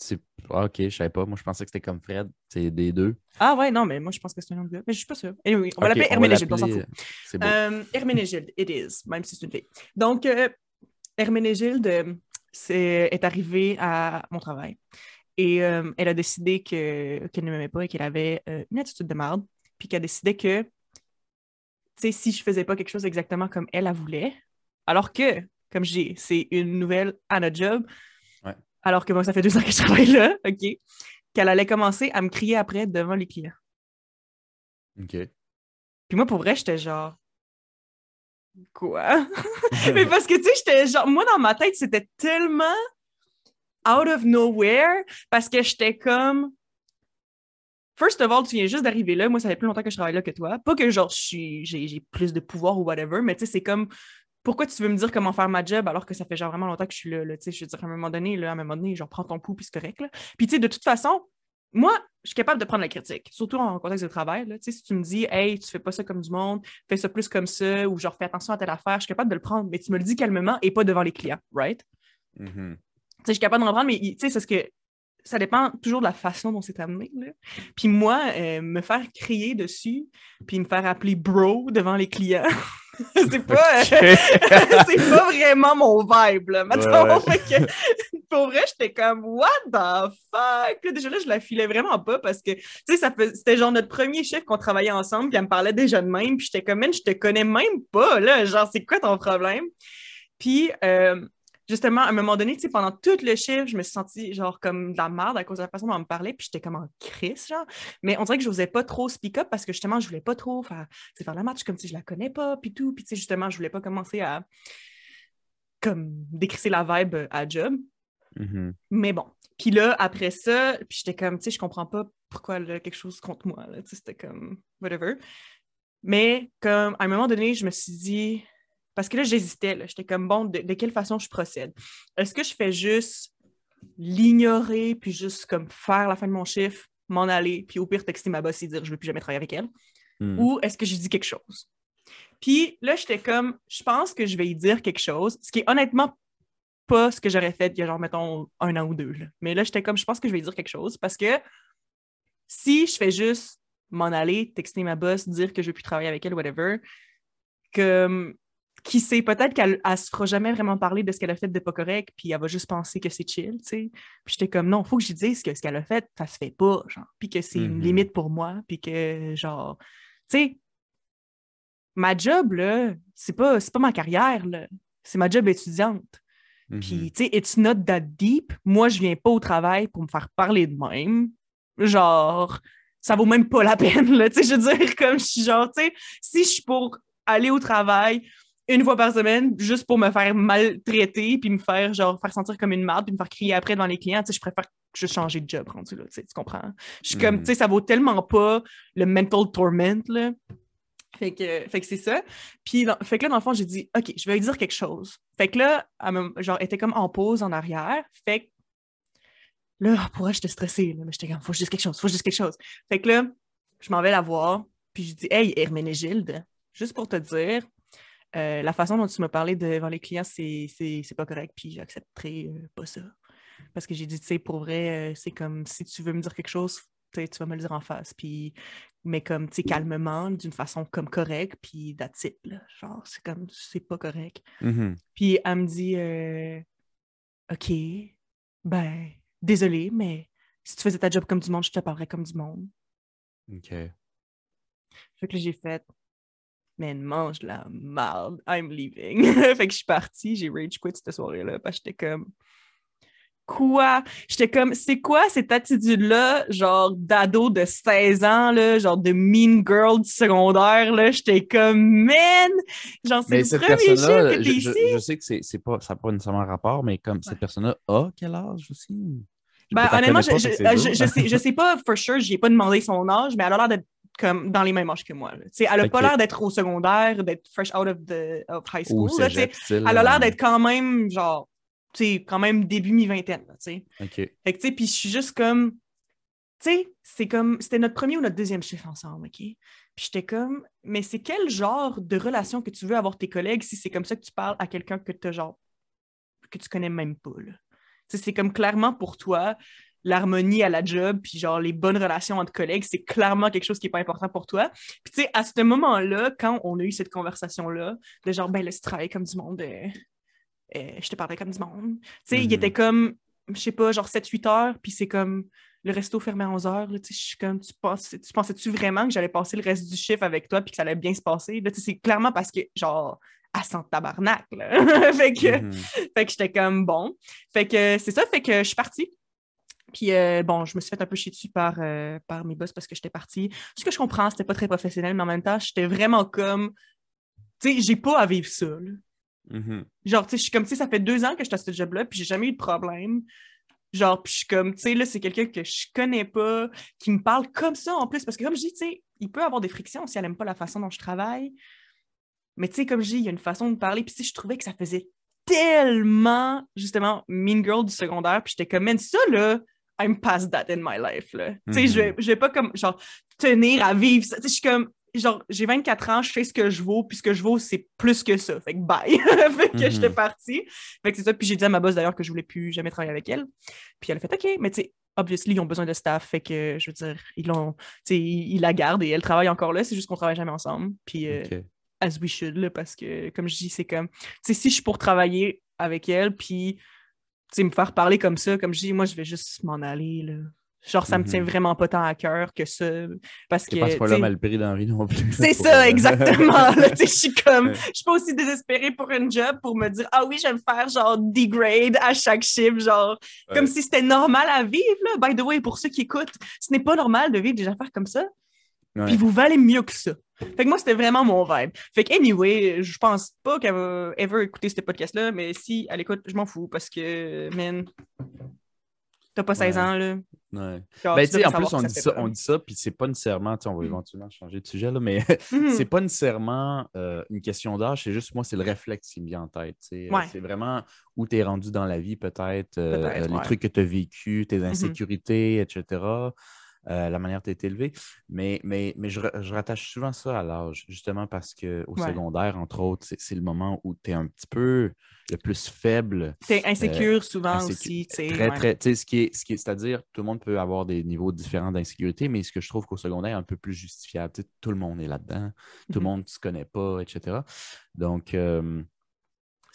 C'est... Ah, ok, je savais pas. Moi, je pensais que c'était comme Fred. C'est des deux. Ah ouais, non, mais moi je pense que c'est un nom de gars. Mais je suis pas sûre. Anyway, on va l'appeler Herménégilde, on s'en fout. euh, beau. Euh, Herménégilde, it is, même si c'est une fille. Donc, euh, Herménégilde c'est- est arrivée à mon travail et euh, elle a décidé que, qu'elle ne m'aimait pas et qu'elle avait une attitude de merde, puis qu'elle décidait que, tu sais, si je faisais pas quelque chose exactement comme elle, elle voulait, alors que, comme je dis, c'est une nouvelle à notre job, Ouais. alors que moi, ça fait deux ans que je travaille là, OK, qu'elle allait commencer à me crier après devant les clients. OK. Puis moi, pour vrai, j'étais genre. Quoi? Mais parce que, tu sais, j'étais genre. Moi, dans ma tête, c'était tellement out of nowhere parce que j'étais comme. First of all, tu viens juste d'arriver là. Moi, ça fait plus longtemps que je travaille là que toi. Pas que, genre, je suis- j'ai j'ai plus de pouvoir ou whatever, mais tu sais, c'est comme. Pourquoi tu veux me dire comment faire ma job alors que ça fait genre vraiment longtemps que je suis là? là, tu sais, je veux dire, à un moment donné, là, à un moment donné, genre, prends ton pouls, puis c'est correct. Là. Puis, tu sais, de toute façon, moi, je suis capable de prendre la critique, surtout en contexte de travail. Là. Tu sais, Si tu me dis, hey, tu fais pas ça comme du monde, fais ça plus comme ça, ou genre, fais attention à telle affaire, je suis capable de le prendre, mais tu me le dis calmement et pas devant les clients, right? Mhm. Tu sais, je suis capable d'en prendre, mais tu sais, c'est ce que ça dépend toujours de la façon dont c'est amené. Là. Puis moi, euh, me faire crier dessus, puis me faire appeler bro devant les clients, c'est pas, euh, c'est pas vraiment mon vibe, là. Ouais, ouais. Que, pour vrai, j'étais comme, what the fuck? Puis déjà là, je la filais vraiment pas parce que, tu sais, ça c'était genre notre premier chef qu'on travaillait ensemble, puis elle me parlait déjà de même, puis j'étais comme, man, je te connais même pas, là, genre, c'est quoi ton problème? Puis, euh, justement, à un moment donné, tu sais, pendant tout le chiffre, je me suis sentie genre comme de la merde à cause de la façon dont on me parlait, puis j'étais comme en crise, genre. Mais on dirait que je n'osais pas trop speak up parce que justement, je voulais pas trop faire, faire la match comme si je la connais pas, puis tout. Puis, tu sais, justement, je voulais pas commencer à comme décrisser la vibe à job. Mhm. Mais bon. Puis là, après ça, puis j'étais comme, tu sais, je comprends pas pourquoi elle a quelque chose contre moi. c'était comme, whatever. Mais comme, à un moment donné, je me suis dit, parce que là, j'hésitais. là. J'étais comme, bon, de, de quelle façon je procède? Est-ce que je fais juste l'ignorer, puis juste comme faire la fin de mon chiffre, m'en aller, puis au pire texter ma boss et dire je veux plus jamais travailler avec elle? Mhm. ou est-ce que je dis quelque chose? Puis là, j'étais comme, je pense que je vais y dire quelque chose, ce qui est honnêtement pas ce que j'aurais fait il y a genre, mettons, un an ou deux. là. Mais là, j'étais comme, je pense que je vais y dire quelque chose parce que si je fais juste m'en aller, texter ma boss, dire que je veux plus travailler avec elle, whatever, que qui sait, peut-être qu'elle elle se fera jamais vraiment parler de ce qu'elle a fait de pas correct, puis elle va juste penser que c'est chill, tu sais. Puis j'étais comme, non, faut que je dise que ce qu'elle a fait, ça se fait pas, genre, puis que c'est une Mhm. limite pour moi, puis que, genre, tu sais, ma job, là, c'est pas, pas ma carrière, là. C'est ma job étudiante. Puis, tu sais, it's not that deep. Moi, je viens pas au travail pour me faire parler de même. Genre, ça vaut même pas la peine, là. Tu sais, je veux dire, comme je suis genre, tu sais, si je suis pour aller au travail une fois par semaine, juste pour me faire maltraiter, puis me faire, genre, faire sentir comme une marde, puis me faire crier après devant les clients, tu sais, je préfère juste changer de job rendu là, tu sais, tu comprends? Je suis comme, Mhm. tu sais, ça vaut tellement pas le mental torment, là. Fait que, fait que c'est ça. Puis, dans- fait que là, dans le fond, j'ai dit, OK, je vais lui dire quelque chose. Fait que là, elle me- genre, était comme en pause en arrière. Fait que là, pour elle, j'étais stressée. Là, mais j'étais comme, faut que je dise quelque chose, faut que je dise quelque chose. Fait que là, je m'en vais la voir. Puis je dis, Hey, Herménégilde, juste pour te dire, euh, la façon dont tu m'as parlé devant les clients, c'est pas correct. Puis j'accepterai euh, pas ça. Parce que j'ai dit, tu sais, pour vrai, euh, c'est comme si tu veux me dire quelque chose, tu vas me le dire en face. Puis, mais comme, tu sais, calmement, d'une façon comme correcte, puis that's it, là. Genre, c'est comme, c'est pas correct. Mhm. Puis elle me dit, OK, ben, désolé, mais si tu faisais ta job comme du monde, je te parlerais comme du monde. OK. Fait que j'ai fait, man, mange la marde, I'm leaving. fait que je suis partie, j'ai rage quit cette soirée-là, parce que j'étais comme, quoi? J'étais comme, c'est quoi cette attitude-là, genre d'ado de 16 ans, là, genre de mean girl du secondaire, là? J'étais comme, man! Genre, c'est le premier personne-là, que je, t'es ici. je sais que c'est, pas, ça n'a pas nécessairement rapport, mais comme Ouais. cette personne-là a quel âge aussi? Ben, Je honnêtement, connais je, sais, je sais pas for sure, j'y ai pas demandé son âge, mais elle a l'air d'être comme dans les mêmes âges que moi. elle a pas l'air d'être au secondaire, d'être fresh out of, the, of high school. là, cégep, Elle a l'air euh, d'être quand même, genre, tu sais, quand même début mi-vingtaine. OK. Fait que, tu sais, puis je suis juste comme, tu sais, c'est comme, c'était notre premier ou notre deuxième chiffre ensemble, OK? Puis j'étais comme, mais c'est quel genre de relation que tu veux avoir tes collègues si c'est comme ça que tu parles à quelqu'un que tu genre, que tu connais même pas, là? C'est comme clairement pour toi, l'harmonie à la job, puis genre les bonnes relations entre collègues, c'est clairement quelque chose qui est pas important pour toi. Puis tu sais, à ce moment-là, quand on a eu cette conversation-là, de genre, ben là, si tu travailles comme du monde, euh, euh, je te parlerai comme du monde. Tu sais, il Mhm. était comme, je sais pas, genre 7-8 heures, puis c'est comme le resto fermé à 11 heures. là, tu sais, je suis comme, tu, penses, tu pensais-tu vraiment que j'allais passer le reste du chiffre avec toi, puis que ça allait bien se passer? Là, tu sais, c'est clairement parce que, genre, à sent tabarnak, là. fait que, Mhm. fait que j'étais comme bon. Fait que c'est ça, fait que je suis partie. Puis euh, bon, je me suis fait un peu chier dessus par, euh, par mes boss parce que j'étais partie. Ce que je comprends, c'était pas très professionnel, mais en même temps, j'étais vraiment comme. Tu sais, j'ai pas à vivre ça. là. Mhm. Genre, tu sais, je suis comme, tu sais, ça fait deux ans que je suis à ce job-là, puis j'ai jamais eu de problème. Genre, puis je suis comme, tu sais, là, c'est quelqu'un que je connais pas, qui me parle comme ça en plus, parce que comme je dis, tu sais, il peut avoir des frictions si elle aime pas la façon dont je travaille. Mais tu sais, comme je dis, il y a une façon de parler, puis sais, je trouvais que ça faisait tellement, justement, mean girl du secondaire, puis j'étais comme, man, ça, là, I'm past that in my life, là. Sais, je vais- je vais pas comme, genre, tenir à vivre ça. Je suis comme, genre, j'ai 24 ans, je sais ce que je vaux, puis ce que je vaux, c'est plus que ça. Fait que bye. fait que Mhm. j'étais partie. Fait que c'est ça. Puis j'ai dit à ma boss d'ailleurs que je voulais plus jamais travailler avec elle. Puis elle a fait OK, mais tu sais, obviously, ils ont besoin de staff. Fait que, je veux dire, ils l'ont, tu sais, ils, la gardent et elle travaille encore là. C'est juste qu'on travaille jamais ensemble. Puis, euh, as we should, là, parce que, comme je dis, c'est comme, tu sais, si je suis pour travailler avec elle, puis, sais, me faire parler comme ça, comme je dis, moi, je vais juste m'en aller, là. Genre, ça me Mhm. tient vraiment pas tant à cœur que ça. Parce que. C'est pas sais, mal pris dans la vie non plus. c'est ça, euh, exactement. là, je suis comme, je suis pas aussi désespérée pour une job pour me dire, ah oui, je vais me faire genre degrade à chaque chiffre, genre, Ouais. comme si c'était normal à vivre, là. By the way, pour ceux qui écoutent, ce n'est pas normal de vivre des affaires comme ça. Puis vous valez mieux que ça. Fait que moi, c'était vraiment mon vibe. Fait que, anyway, je pense pas qu'elle va ever écouter ce podcast-là, mais si elle écoute, je m'en fous parce que, man, t'as pas 16 Ouais. ans, là. Ouais. Genre, Ben, tu en plus, on dit ça, on dit ça, puis c'est pas nécessairement, tu sais, on va Mm. éventuellement changer de sujet, là, mais c'est pas nécessairement euh, une question d'âge, c'est juste moi, c'est le réflexe qui me vient en tête. Euh, Ouais. C'est vraiment où tu es rendu dans la vie, peut-être, euh, euh, les trucs que tu as vécu, tes Mhm. insécurités, etc., euh, la manière dont tu été élevé. Mais, mais, mais je, je rattache souvent ça à l'âge, justement parce qu'au Ouais. secondaire, entre autres, c'est le moment où tu es un petit peu le plus faible. T'es insécure souvent Insécu- aussi, tu euh, Très, ouais. très. Tu sais, ce qui est, ce qui est, c'est-à-dire, tout le monde peut avoir des niveaux différents d'insécurité, mais ce que je trouve qu'au secondaire est un peu plus justifiable. Tu tout le monde est là-dedans, tout le Mhm. monde ne se connaît pas, etc. Donc, euh,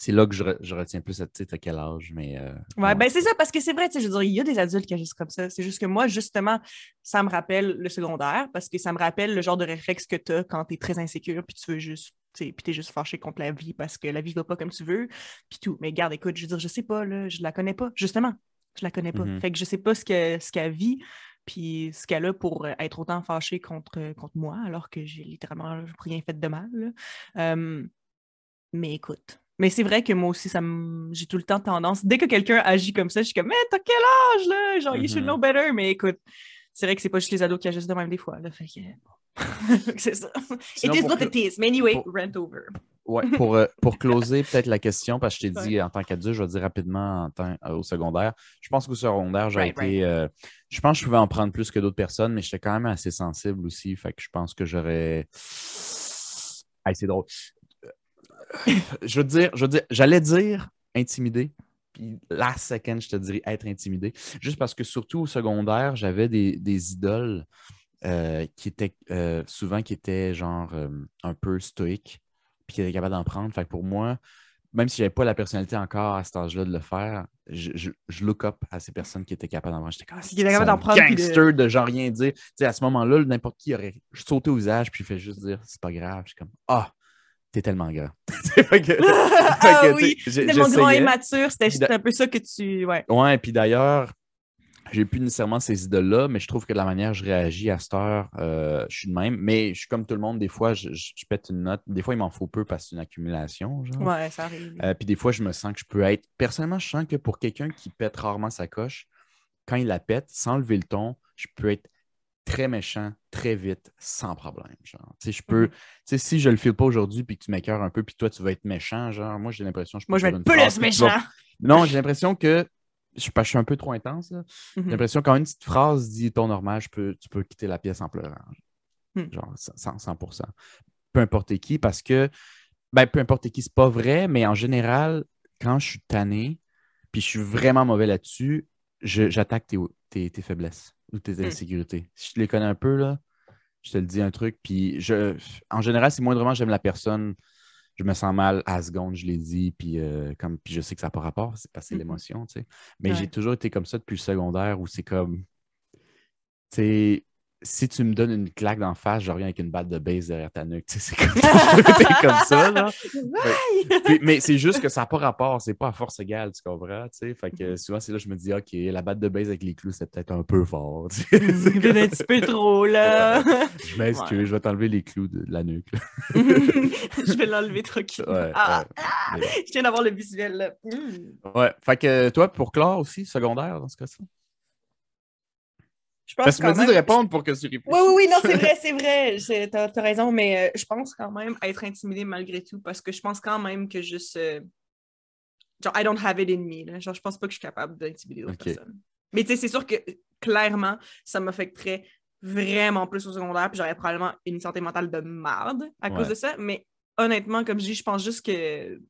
c'est là que je, re- je retiens plus à titre à quel âge, mais. euh, Ouais, ouais. ben c'est ça, parce que c'est vrai, tu sais, je veux dire, il y a des adultes qui agissent comme ça. C'est juste que moi, justement, ça me rappelle le secondaire, parce que ça me rappelle le genre de réflexe que tu as quand tu es très insécure, puis tu veux juste, puis tu es juste fâché contre la vie parce que la vie va pas comme tu veux, puis tout. Mais garde, écoute, je veux dire, je sais pas, là, je la connais pas, justement. Je la connais pas. Mhm. Fait que je sais pas ce que- ce qu'elle vit, puis ce qu'elle a pour euh, être autant fâchée contre, euh, contre moi, alors que j'ai littéralement rien fait de mal. Euh, mais écoute. Mais c'est vrai que moi aussi, ça j'ai tout le temps tendance. Dès que quelqu'un agit comme ça, je suis comme, mais t'as quel âge, là? Genre, you should Mhm. know better. Mais écoute, c'est vrai que c'est pas juste les ados qui agissent de même des fois, là. Fait que. C'est ça. Sinon, it is what que- it is. Mais anyway, pour- rent over. Ouais, pour, euh, pour closer peut-être la question, parce que je t'ai dit en tant qu'adulte, je vais dire rapidement en euh, au secondaire. Je pense qu'au secondaire, j'ai Right, été. euh, je pense que je pouvais en prendre plus que d'autres personnes, mais j'étais quand même assez sensible aussi. Fait que je pense que j'aurais. Hey, c'est drôle. Je veux dire, je veux dire, j'allais dire intimidé. Puis la second, je te dirais être intimidé. Juste parce que surtout au secondaire, j'avais des, des idoles euh, qui étaient euh, souvent qui étaient genre euh, un peu stoïques puis qui étaient capables d'en prendre. Fait que pour moi, même si je n'avais pas la personnalité encore à cet âge-là de le faire, je, je, je look up à ces personnes qui étaient capables d'en prendre. J'étais comme, capables d'en prendre, de- Gangster de... genre rien dire. Tu sais, à ce moment-là, n'importe qui aurait sauté au visage puis fait juste dire c'est pas grave. Je suis comme Ah, t'es tellement grand. Que- ah que, oui, tellement grand et mature, c'était un peu ça que tu. Ouais. Ouais, puis d'ailleurs, j'ai plus nécessairement ces idoles-là, mais je trouve que de la manière dont je réagis à cette heure, euh, je suis de même. Mais je suis comme tout le monde, des fois, je, je- je pète une note. Des fois, il m'en faut peu parce que c'est une accumulation. Genre. Ouais, ça arrive. Euh, puis des fois, je me sens que je peux être. Personnellement, je sens que pour quelqu'un qui pète rarement sa coche, quand il la pète, sans lever le ton, je peux être très méchant, très vite, sans problème. Genre, je peux, sais, si je le file pas aujourd'hui puis que tu m'écœures un peu puis toi, tu vas être méchant, genre, moi, j'ai l'impression que je peux Moi, je vais être plus phrase, vas- méchant. Non, j'ai l'impression que je, suis un peu trop intense. J'ai Mhm. l'impression que quand une petite phrase dit ton normal, je peux, tu peux quitter la pièce en pleurant. Hmm. Genre 100, 100%. Peu importe qui, parce que, ben, peu importe qui, c'est pas vrai, mais en général, quand je suis tanné, puis je suis vraiment mauvais là-dessus, j'attaque tes, tes, tes faiblesses ou tes Hmm. insécurités? Si je les connais un peu, là, je te le dis un truc, puis je, en général, si moindrement j'aime la personne, je me sens mal à la seconde, je l'ai dit, puis, euh, comme, puis je sais que ça n'a pas rapport, c'est c'est Mhm. l'émotion, tu sais. Mais Ouais. j'ai toujours été comme ça depuis le secondaire où c'est comme, tu sais, si tu me donnes une claque d'en face, je reviens avec une balle de base derrière ta nuque. C'est comme, ça, là. Ouais. Puis- mais c'est juste que ça n'a pas rapport, c'est pas à force égale, tu comprends? tu sais? Fait que souvent, c'est là que je me dis, OK, la batte de base avec les clous, c'est peut-être un peu fort. sais. C'est un petit peu trop, là. Je m'excuse, Ouais. je vais t'enlever les clous de, la nuque. je vais l'enlever tranquille. Ouais, ah, je viens d'avoir le visuel, là. Mm. Ouais, fait que toi, pour Claire aussi, secondaire dans ce cas-ci? Je pense que m'as dit de répondre pour que tu réfléchisses. Oui, oui, oui, non, c'est vrai, c'est vrai. T'as as raison, mais euh, je pense quand même être intimidée malgré tout parce que je pense quand même que juste. euh, genre, I don't have it in me. Là. Genre, je pense pas que je suis capable d'intimider d'autres personnes. Mais tu sais, c'est sûr que clairement, ça m'affecterait vraiment plus au secondaire, puis j'aurais probablement une santé mentale de merde à cause de ça. Mais honnêtement, comme je dis, je pense juste que.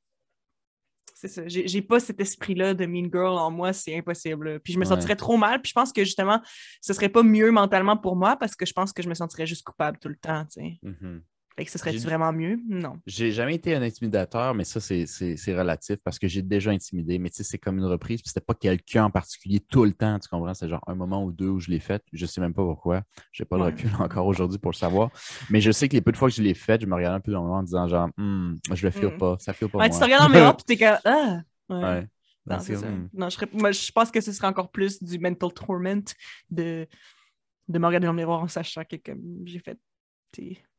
C'est ça. J'ai pas cet esprit-là de mean girl en moi, c'est impossible. Puis je me Ouais. sentirais trop mal. Puis je pense que justement, ce serait pas mieux mentalement pour moi parce que je pense que je me sentirais juste coupable tout le temps, tu sais. Mhm. Fait que ce serait-tu vraiment mieux? Non. J'ai jamais été un intimidateur, mais ça, c'est- relatif parce que j'ai déjà intimidé. Mais tu sais, c'est comme une reprise, puis c'était pas quelqu'un en particulier tout le temps, tu comprends? C'est genre un moment ou deux où je l'ai fait. Je sais même pas pourquoi. J'ai pas le recul encore aujourd'hui pour le savoir. Mais je sais que les peu de fois que je l'ai fait, je me regardais un peu dans le moment en disant genre, Hmm, je le file Hmm. pas, ça file pas Ouais, moi. tu te regardes dans le miroir puis t'es comme Ah! Ouais. Ouais. Non, comme, Non, je, serais- moi, je pense que ce serait encore plus du mental torment de, de me regarder dans le miroir en sachant que comme j'ai fait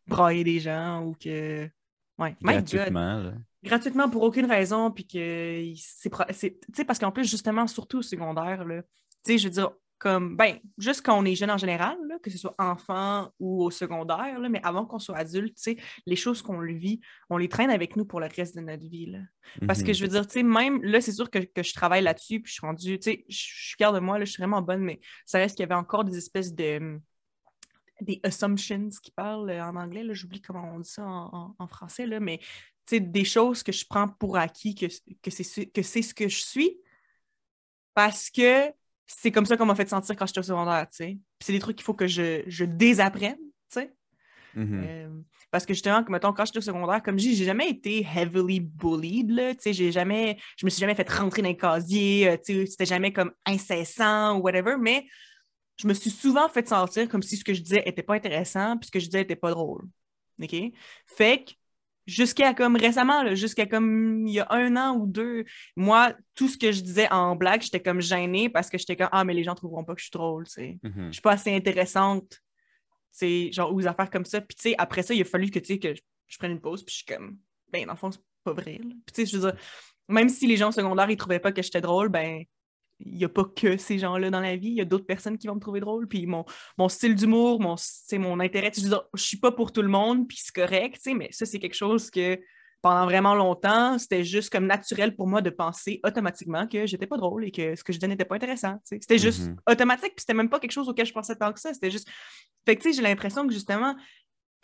brailler des gens ou que. Ouais, God. gratuitement. là. gratuitement pour aucune raison, puis que c'est. Tu sais, parce qu'en plus, justement, surtout au secondaire, là, tu sais, je veux dire, comme, ben, juste quand on est jeune en général, là, que ce soit enfant ou au secondaire, là, mais avant qu'on soit adulte, tu sais, les choses qu'on vit, on les traîne avec nous pour le reste de notre vie, là. Parce que Mhm. je veux dire, tu sais, même là, c'est sûr que, que je travaille là-dessus, puis je suis rendue, tu sais, je je suis fière de moi, là, je suis vraiment bonne, mais ça reste qu'il y avait encore des espèces de. Des assumptions qui parlent euh, en anglais, j'oublie comment on dit ça en, en- en français, là, mais des choses que je prends pour acquis, que, que c'est ce- que je suis, parce que c'est comme ça qu'on m'a fait sentir quand j'étais au secondaire, tu sais. C'est des trucs qu'il faut que je, je désapprenne, tu sais. Mhm. Euh, parce que justement, que, mettons, quand j'étais au secondaire, comme je dis, j'ai jamais été heavily bullied, là, tu sais, j'ai jamais, je me suis jamais fait rentrer dans les casiers, euh, tu sais, c'était jamais comme incessant ou whatever, mais je me suis souvent fait sentir comme si ce que je disais était pas intéressant, puis ce que je disais était pas drôle, OK? Fait que, jusqu'à comme récemment, jusqu'à comme il y a un an ou deux, moi, tout ce que je disais en blague, j'étais comme gênée parce que j'étais comme, ah, mais les gens trouveront pas que je suis drôle, tu sais Mhm. je suis pas assez intéressante. C'est genre aux affaires comme ça. Puis tu sais, après ça, il a fallu que tu sais que je, je prenne une pause, puis je suis comme ben dans le fond, c'est pas vrai. là. Puis tu sais, je veux dire, même si les gens au secondaire ils trouvaient pas que j'étais drôle, ben il y a pas que ces gens-là dans la vie, il y a d'autres personnes qui vont me trouver drôle, puis mon, mon style d'humour, mon, mon intérêt, je je suis pas pour tout le monde, puis c'est correct, mais ça, c'est quelque chose que pendant vraiment longtemps, c'était juste comme naturel pour moi de penser automatiquement que j'étais pas drôle et que ce que je disais n'était pas intéressant. C'était juste Mhm. automatique, puis c'était même pas quelque chose auquel je pensais tant que ça. C'était juste. Fait que, tu sais, j'ai l'impression que justement,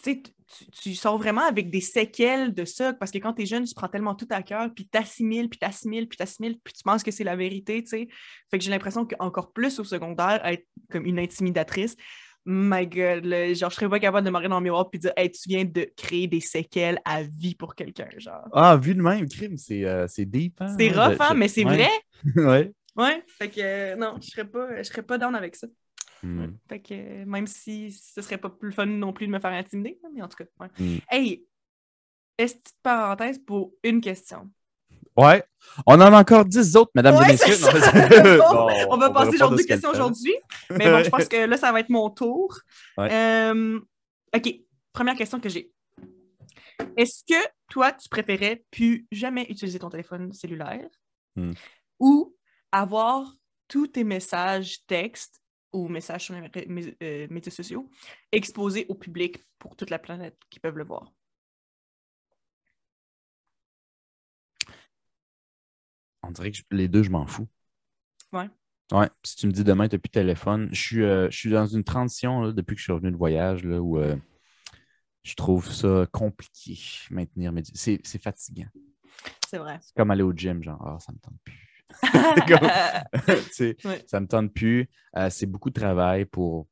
tu tu, tu sors vraiment avec des séquelles de ça, parce que quand t'es jeune, tu prends tellement tout à cœur, puis t'assimiles, puis t'assimiles, puis t'assimiles, puis tu penses que c'est la vérité, tu sais. Fait que j'ai l'impression qu'encore plus au secondaire, être comme une intimidatrice, my God, là, genre, je serais pas capable de me dans le miroir puis dire, hey, tu viens de créer des séquelles à vie pour quelqu'un, genre. Ah, vu de même, crime, c'est euh, c'est deep. Hein? C'est Ouais, rough, hein, je- mais c'est ouais. vrai. ouais. Ouais, fait que euh, non, je serais pas, je serais pas down avec ça. Fait que euh, même si ce serait pas plus fun non plus de me faire intimider, mais en tout cas, ouais. Mm. Hey, petite parenthèse pour une question? Ouais. On en a encore 10 autres, mesdames Ouais, et messieurs. Bon, on va passer pas genre de deux questions aujourd'hui. Mais bon, je pense que là, ça va être mon tour. Ouais. Euh, OK, première question que j'ai. Est-ce que toi, tu préférais plus jamais utiliser ton téléphone cellulaire Hmm. ou avoir tous tes messages textes aux messages sur les euh, médias sociaux, exposés au public pour toute la planète qui peuvent le voir. On dirait que je- les deux, je m'en fous. Ouais. Ouais. Si tu me dis demain, tu n'as plus de téléphone, je suis, euh, je suis dans une transition là, depuis que je suis revenu de voyage là, où euh, je trouve ça compliqué, maintenir mes. C'est fatigant. C'est vrai. C'est comme aller au gym, genre, ah, ça me tente plus. comme- Ouais. Ça me tente plus. Euh, c'est beaucoup de travail pour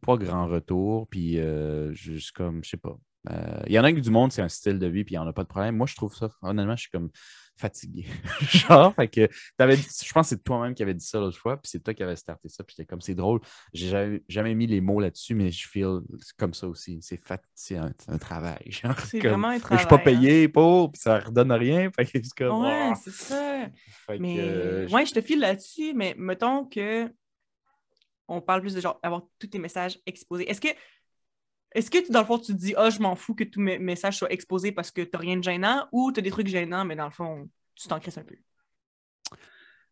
pas grand retour. Puis, euh, juste comme, je sais pas. Euh, Il y en a qui du monde, c'est un style de vie, puis il n'y en a pas de problème. Moi, je trouve ça, honnêtement, je suis comme fatigué. Genre, fait que t'avais dit- je pense que c'est toi-même qui avais dit ça l'autre fois, puis c'est toi qui avais starté ça, puis j'étais comme, c'est drôle. J'ai jamais, jamais mis les mots là-dessus, mais je feel comme ça aussi. C'est c'est un, travail. C'est vraiment un je travail. suis pas hein. payé pour, puis ça redonne rien. Fait que c'est comme, Ouais, ah. c'est ça. Fait Mais euh, ouais, je te file là-dessus, mais mettons que on parle plus de genre avoir tous tes messages exposés. Est-ce que est-ce que dans le fond tu te dis ah je m'en fous que tous mes messages soient exposés parce que t'as rien de gênant ou t'as des trucs gênants mais dans le fond tu t'en un peu?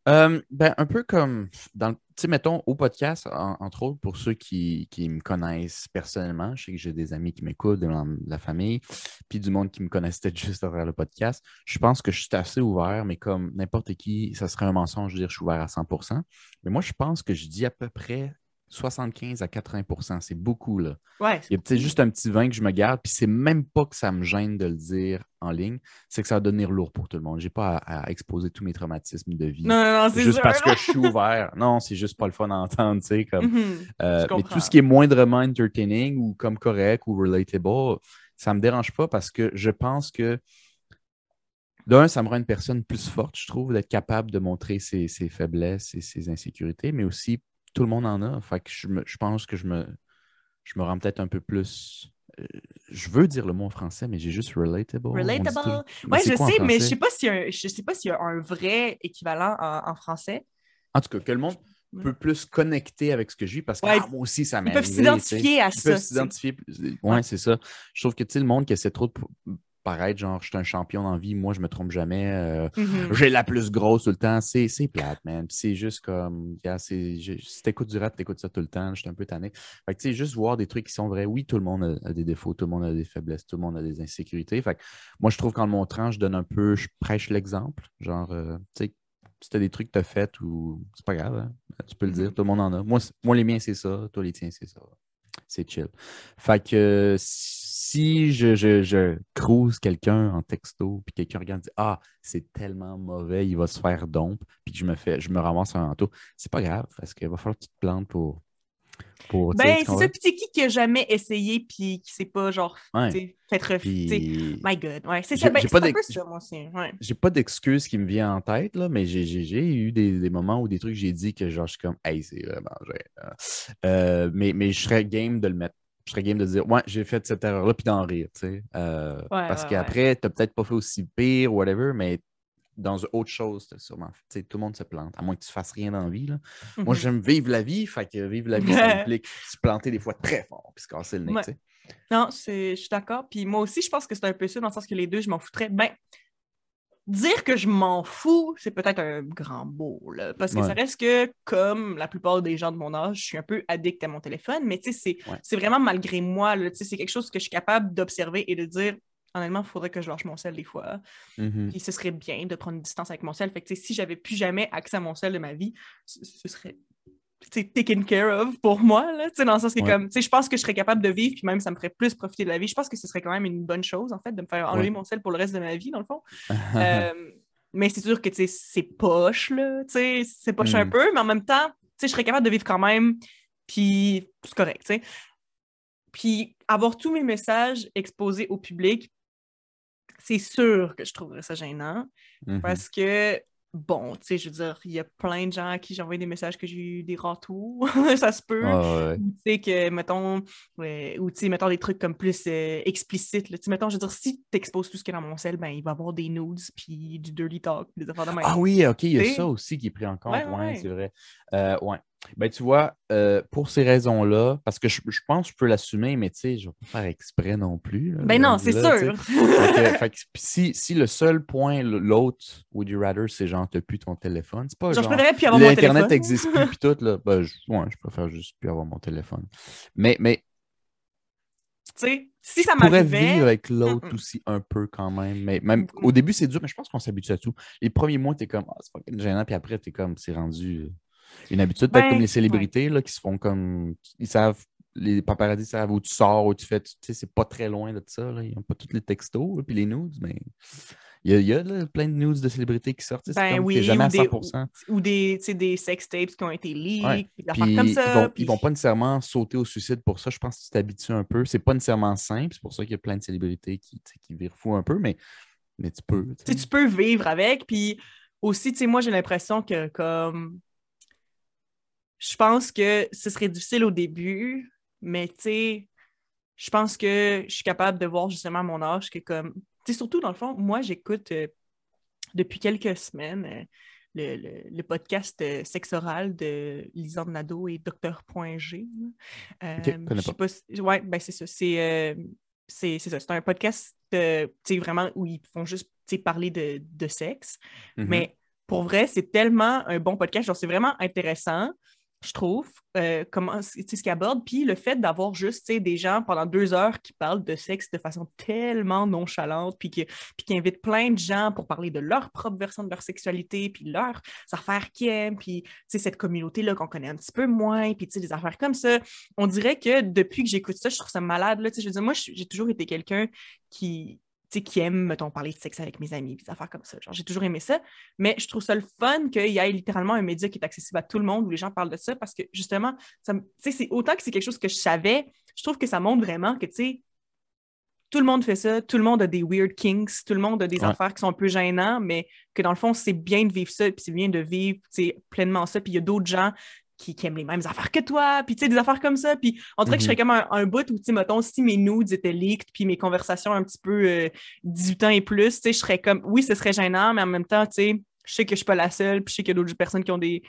Euh, ben, un peu comme, dans, mettons, au podcast, en- entre autres, pour ceux qui, qui me connaissent personnellement, je sais que j'ai des amis qui m'écoutent, de la, de la famille, puis du monde qui me connaissent peut-être juste à travers le podcast. Je pense que je suis assez ouvert, mais comme n'importe qui, ça serait un mensonge de dire que je suis ouvert à 100 Mais moi, je pense que je dis à peu près 75 à 80% C'est beaucoup, là. Ouais. Il y a peut-être juste un petit vin que je me garde, puis c'est même pas que ça me gêne de le dire en ligne, c'est que ça va devenir lourd pour tout le monde. J'ai pas à, à exposer tous mes traumatismes de vie. Non non non, c'est juste sûr, parce que je suis ouvert. Non, c'est juste pas le fun à entendre, tu sais, comme. Mhm. euh, mais tout ce qui est moindrement entertaining ou comme correct ou relatable, ça me dérange pas parce que je pense que d'un, ça me rend une personne plus forte, je trouve, d'être capable de montrer ses, ses faiblesses et ses insécurités, mais aussi tout le monde en a. Fait que je, me- je pense que je me, je me rends peut-être un peu plus. euh, je veux dire le mot en français, mais j'ai juste relatable. Relatable. c'est je quoi sais, mais je français? sais pas s'il y s'il y a un vrai équivalent en, en français. En tout cas, que le monde peut plus connecter avec ce que je vis parce que Ouais. ah, moi aussi, ça m'est Ils peuvent s'identifier à Ils ça. peuvent tu sais. s'identifier. Oui, Ouais. c'est ça. Je trouve que, le monde qui essaie trop de paraître, genre, je suis un champion dans la vie, moi, je me trompe jamais, euh, Mhm. j'ai la plus grosse tout le temps, c'est plate, man. C'est juste comme, je- si t'écoutes du rap, t'écoutes ça tout le temps, je suis un peu tanné. Fait que, tu sais, juste voir des trucs qui sont vrais. Oui, tout le monde a, a des défauts, tout le monde a des faiblesses, tout le monde a des insécurités. Fait que, moi, je trouve qu'en le montrant, je donne un peu, je prêche l'exemple. Genre, euh, tu sais, si t'as des trucs que t'as fait ou c'est pas grave, hein, tu peux le dire, Mhm. tout le monde en a. Moi, moi les miens, c'est ça, toi, les tiens, c'est ça. C'est chill. Fait que euh, si je, je, je cruise quelqu'un en texto, puis quelqu'un regarde et dit Ah, c'est tellement mauvais, il va se faire dompe, puis que je me fais, je me ramasse un manteau, c'est pas grave, parce qu'il va falloir que tu te plantes pour. pour Ben, c'est comprends? ça. Puis c'est qui qui a jamais essayé puis qui s'est pas genre Ouais. fait refuser. My God. Ouais, c'est ça. Ben, pas un peu ça, moi aussi. Ouais. j'ai pas d'excuses qui me viennent en tête, là, mais j'ai, eu des, des moments où des trucs j'ai dit que genre, je suis comme, hey, c'est vraiment gênant. Euh, mais, mais je serais game de le mettre. Je serais game de dire, ouais, j'ai fait cette erreur-là, puis d'en rire, tu sais. Euh, parce ouais, qu'après, t'as peut-être pas fait aussi pire ou whatever, mais dans autre chose, sûrement fait. Tu sais, tout le monde se plante, à moins que tu fasses rien dans la vie. Là. Moi, j'aime vivre la vie, fait que vivre la vie, ça implique se planter des fois très fort, puis se casser le nez, tu. Non, je suis d'accord. Puis moi aussi, je pense que c'est un peu ça, dans le sens que les deux, je m'en foutrais. Ben, dire que je m'en fous, c'est peut-être un grand mot, là, parce que Ouais. ça reste que, comme la plupart des gens de mon âge, je suis un peu addict à mon téléphone, mais tu sais, c'est Ouais. vraiment malgré moi, c'est quelque chose que je suis capable d'observer et de dire, honnêtement, il faudrait que je lâche mon sel des fois. Puis ce serait bien de prendre une distance avec mon sel. Fait que, si j'avais plus jamais accès à mon sel de ma vie, ce, ce serait taken care of pour moi, là, dans le sens que Ouais. comme, je pense que je serais capable de vivre, puis même ça me ferait plus profiter de la vie. Je pense que ce serait quand même une bonne chose, en fait, de me faire enlever Ouais. mon sel pour le reste de ma vie, dans le fond. Euh, mais c'est sûr que, c'est poche, là, c'est poche un Mm. peu, mais en même temps, je serais capable de vivre quand même, puis c'est correct, tu sais. Puis avoir tous mes messages exposés au public, c'est sûr que je trouverais ça gênant. Mhm. Parce que, bon, tu sais, je veux dire, il y a plein de gens à qui j'ai envoyé des messages que j'ai eu des ratours, ça se peut. Ah, ouais. Ou tu sais, que, mettons, ouais, ou tu sais, mettons des trucs comme plus euh, explicites. Tu sais, mettons, je veux dire, si tu exposes tout ce qui est dans mon sel, ben, il va y avoir des nudes, puis du dirty talk, puis des affaires de même. Ah oui, OK, il y a ça aussi qui est pris en compte. Ouais. c'est vrai. Euh, ouais. Ben, tu vois, euh, pour ces raisons-là, parce que je, je pense que je peux l'assumer, mais tu sais, je ne vais pas faire exprès non plus. là, Ben non, c'est sûr. sais. Fait que- fait que si, si le seul point, l'autre, Would you rather, c'est genre, t'as plus ton téléphone, c'est pas Genre, je genre, préférerais plus avoir mon l'Internet téléphone. n'existe plus, puis tout, là, ben, je, ouais, je préfère juste plus avoir mon téléphone. Mais, mais Tu sais, si ça je pourrais m'arrivait. vivre avec l'autre Mm-mm. aussi un peu quand même. Mais même Mm. au début, c'est dur, mais je pense qu'on s'habitue à tout. Les premiers mois, t'es comme, ah, c'est fucking gênant, puis après, t'es comme, c'est rendu euh, une habitude. Peut-être Ben, comme les célébrités là, qui se font comme. Ils savent, les paparazzi savent où tu sors, où tu fais. Tu sais, c'est pas très loin de ça. Là. Ils n'ont pas tous les textos, là, puis les nudes, mais. Il y a, il y a, là, plein de news de célébrités qui sortent. Ben comme, oui, jamais ou à des- 100%. Ou des, sex tapes qui ont été leaked, Ouais. des Puis comme ils ça. vont, puis- ils vont pas nécessairement sauter au suicide pour ça. Je pense que tu t'habitues un peu. C'est pas nécessairement simple. C'est pour ça qu'il y a plein de célébrités qui, qui virent fou un peu, mais, mais tu peux. tu peux vivre avec. Puis aussi, tu sais, moi, j'ai l'impression que comme. Je pense que ce serait difficile au début, mais tu sais, je pense que je suis capable de voir justement à mon âge que comme. Tu sais, surtout dans le fond, moi, j'écoute euh, depuis quelques semaines euh, le, le- le podcast euh, Sexe oral de Lisande Nadeau et Docteur.g. Euh, Ok, connais je sais pas. si- ouais, ben c'est ça. C'est euh, c'est ça. C'est un podcast euh, sais, vraiment où ils font juste parler de, de sexe. Mhm. Mais pour vrai, c'est tellement un bon podcast. Genre, c'est vraiment intéressant, je trouve, euh, comment, ce qu'ils abordent. Puis le fait d'avoir juste des gens pendant deux heures qui parlent de sexe de façon tellement nonchalante, puis qui, invitent plein de gens pour parler de leur propre version de leur sexualité, puis leurs affaires qu'ils aiment, puis cette communauté-là qu'on connaît un petit peu moins, puis des affaires comme ça. On dirait que depuis que j'écoute ça, je trouve ça malade. Là, je veux dire, moi, j'ai toujours été quelqu'un qui, sais, qui aime, mettons, parler de sexe avec mes amis, des affaires comme ça. Genre, j'ai toujours aimé ça. Mais je trouve ça le fun qu'il y ait littéralement un média qui est accessible à tout le monde, où les gens parlent de ça, parce que justement, ça me- tu sais, c'est autant que c'est quelque chose que je savais, je trouve que ça montre vraiment que, tu sais, tout le monde fait ça, tout le monde a des weird kinks, tout le monde a des Ouais. affaires qui sont un peu gênants, mais que dans le fond, c'est bien de vivre ça, puis c'est bien de vivre, pleinement ça, puis il y a d'autres gens qui, qui aiment les mêmes affaires que toi, puis tu sais, des affaires comme ça, puis on dirait que je Mhm. serais comme un, un bout où, tu sais, mettons, si mes nudes étaient leaked, puis mes conversations un petit peu euh, 18 ans et plus, tu sais, je serais comme, oui, ce serait gênant, mais en même temps, tu sais, je sais que je suis pas la seule, puis je sais qu'il y a d'autres personnes qui ont des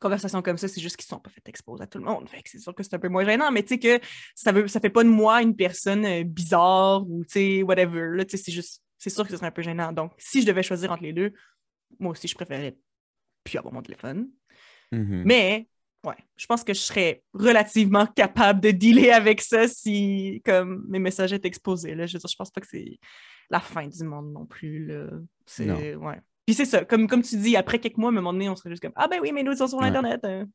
conversations comme ça, c'est juste qu'ils sont pas fait exposer à tout le monde. Fait que c'est sûr que c'est un peu moins gênant, mais tu sais que ça veut ça fait pas de moi une personne euh, bizarre ou tu sais whatever. Là, tu sais, c'est juste c'est sûr que ce serait un peu gênant. Donc, si je devais choisir entre les deux, moi aussi je préférerais plus avoir mon téléphone. Mhm. Mais ouais, je pense que je serais relativement capable de dealer avec ça si comme mes messages étaient exposés. Là. Je veux dire, je pense pas que c'est la fin du monde non plus. Là. C'est Non. ouais. Puis c'est ça, comme, comme tu dis, après quelques mois, à un moment donné, on serait juste comme Ah ben oui, mes nudes sont sur Ouais. Internet. hein.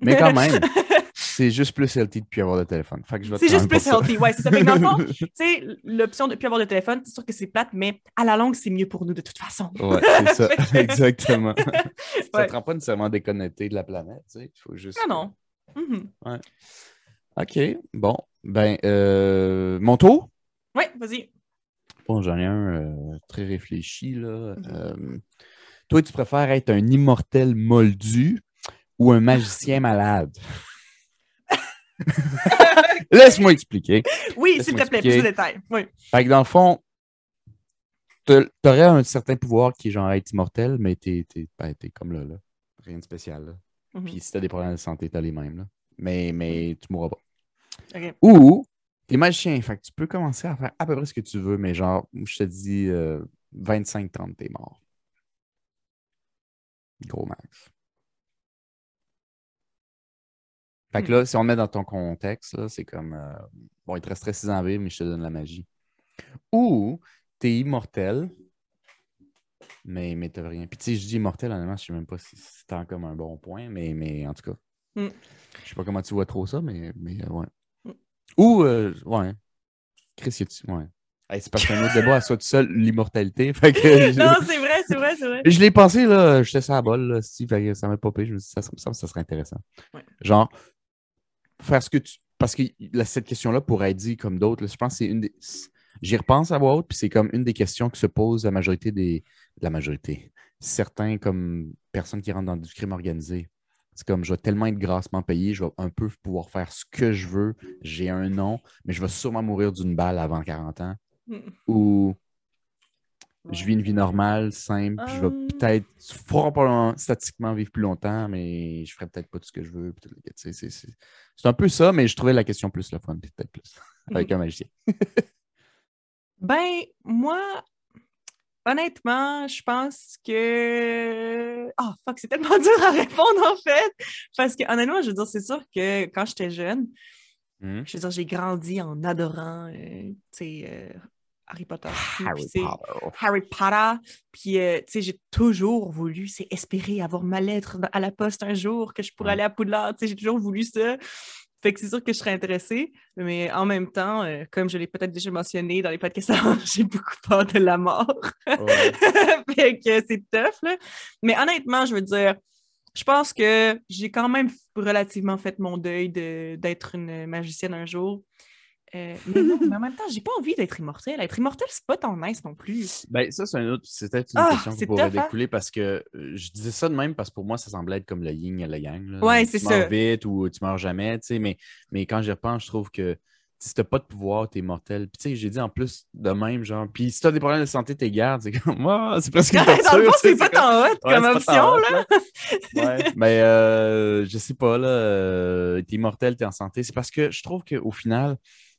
Mais quand même, c'est juste plus healthy de plus avoir de téléphone. C'est juste plus healthy, ouais, c'est ça. Que dans le fond, tu sais, l'option de ne plus avoir de téléphone, c'est sûr que c'est plate, mais à la longue, c'est mieux pour nous de toute façon. Ouais, c'est ça, exactement. Ça Ouais. te rend pas nécessairement déconnecté de la planète, tu sais. Il faut juste. Non, non. Mhm. OK, bon. Ben, euh, mon tour? Ouais, vas-y. Bon, j'en ai un euh, très réfléchi, là. Mhm. Euh, toi, tu préfères être un immortel moldu ou un magicien malade? Laisse-moi expliquer. Oui, s'il te plaît, plus de détails. Oui. Fait que dans le fond, t'a- t'aurais un certain pouvoir qui est genre être immortel, mais t'es, t'es, ben, t'es comme là, là. Rien de spécial, là. Mhm. Puis si t'as des problèmes de santé, t'as les mêmes, là. Mais, mais tu mourras pas. Ou t'es magicien, fait que tu peux commencer à faire à peu près ce que tu veux, mais genre, je te dis euh, 25-30, t'es mort. Gros max. Fait que là, si on le met dans ton contexte, c'est comme euh, bon, il te resterait 6 ans à vivre, mais je te donne la magie. Ou t'es immortel, mais, mais t'as rien. Puis tu sais, je dis immortel, honnêtement, je sais même pas si c'est tant comme un bon point, mais, mais en tout cas. Mm. Je sais pas comment tu vois trop ça, mais, mais euh, ouais. Mm. Ou euh, ouais. Chris, y a-tu. Ouais. Hey, c'est parce qu'un autre débat à soi tout seul, l'immortalité. Non, c'est vrai, c'est vrai, c'est vrai. je l'ai pensé, là, j'étais sur la balle, là, si, ça m'a popé. Je me suis dit, ça, ça ça serait intéressant. Ouais. Genre, faire ce que tu. Parce que là, cette question-là pourrait être dit comme d'autres. Je pense que c'est une des. J'y repense à voix haute, puis c'est comme une des questions que se pose la majorité des. La majorité. Certains comme personnes qui rentrent dans du crime organisé. C'est comme je vais tellement être grassement payé, je vais un peu pouvoir faire ce que je veux. J'ai un nom, mais je vais sûrement mourir d'une balle avant 40 ans. Mm. Ou je vis une vie normale, simple, je vais Hum. peut-être fort probablement statiquement vivre plus longtemps, mais je ferai peut-être pas tout ce que je veux. C'est c'est- c'est un peu ça, mais je trouvais la question plus le fun, peut-être plus avec un magicien. Ben, moi, honnêtement, je pense que. Oh, fuck, c'est tellement dur à répondre, en fait. Parce que, honnêtement, je veux dire, c'est sûr que quand j'étais jeune, Mhm. je veux dire, j'ai grandi en adorant, euh, tu sais, euh, Harry Potter. Harry Potter. Harry Potter. Puis, euh, tu sais, j'ai toujours voulu, c'est espérer avoir ma lettre à la poste un jour, que je pourrais Ouais. aller à Poudlard. Tu sais, j'ai toujours voulu ça. Fait que c'est sûr que je serais intéressée. Mais en même temps, euh, comme je l'ai peut-être déjà mentionné dans les podcasts j'ai beaucoup peur de la mort. Ouais. fait que c'est tough, là. Mais honnêtement, je veux dire, je pense que j'ai quand même relativement fait mon deuil de- d'être une magicienne un jour. Euh, mais non, mais en même temps, j'ai pas envie d'être immortelle. Être immortelle, c'est pas tant nice non plus. Ben, ça, c'est un autre. C'était une Ah, question qui pourrait hein? découler parce que euh, je disais ça de même parce que pour moi, ça semblait être comme le yin et le yang. là. Ouais, Tu c'est meurs ça. vite ou tu meurs jamais, tu sais, mais, mais quand j'y repense, je trouve que si t'as pas de pouvoir, t'es mortel. Puis tu sais, j'ai dit en plus de même, genre, puis si t'as des problèmes de santé, t'es garde. C'est comme, moi, c'est presque une Dans le torture. tu c'est pas tant hot comme option, là. Ouais, mais euh, je sais pas, là, euh, t'es immortel, t'es en santé. C'est parce que je trouve qu'au final,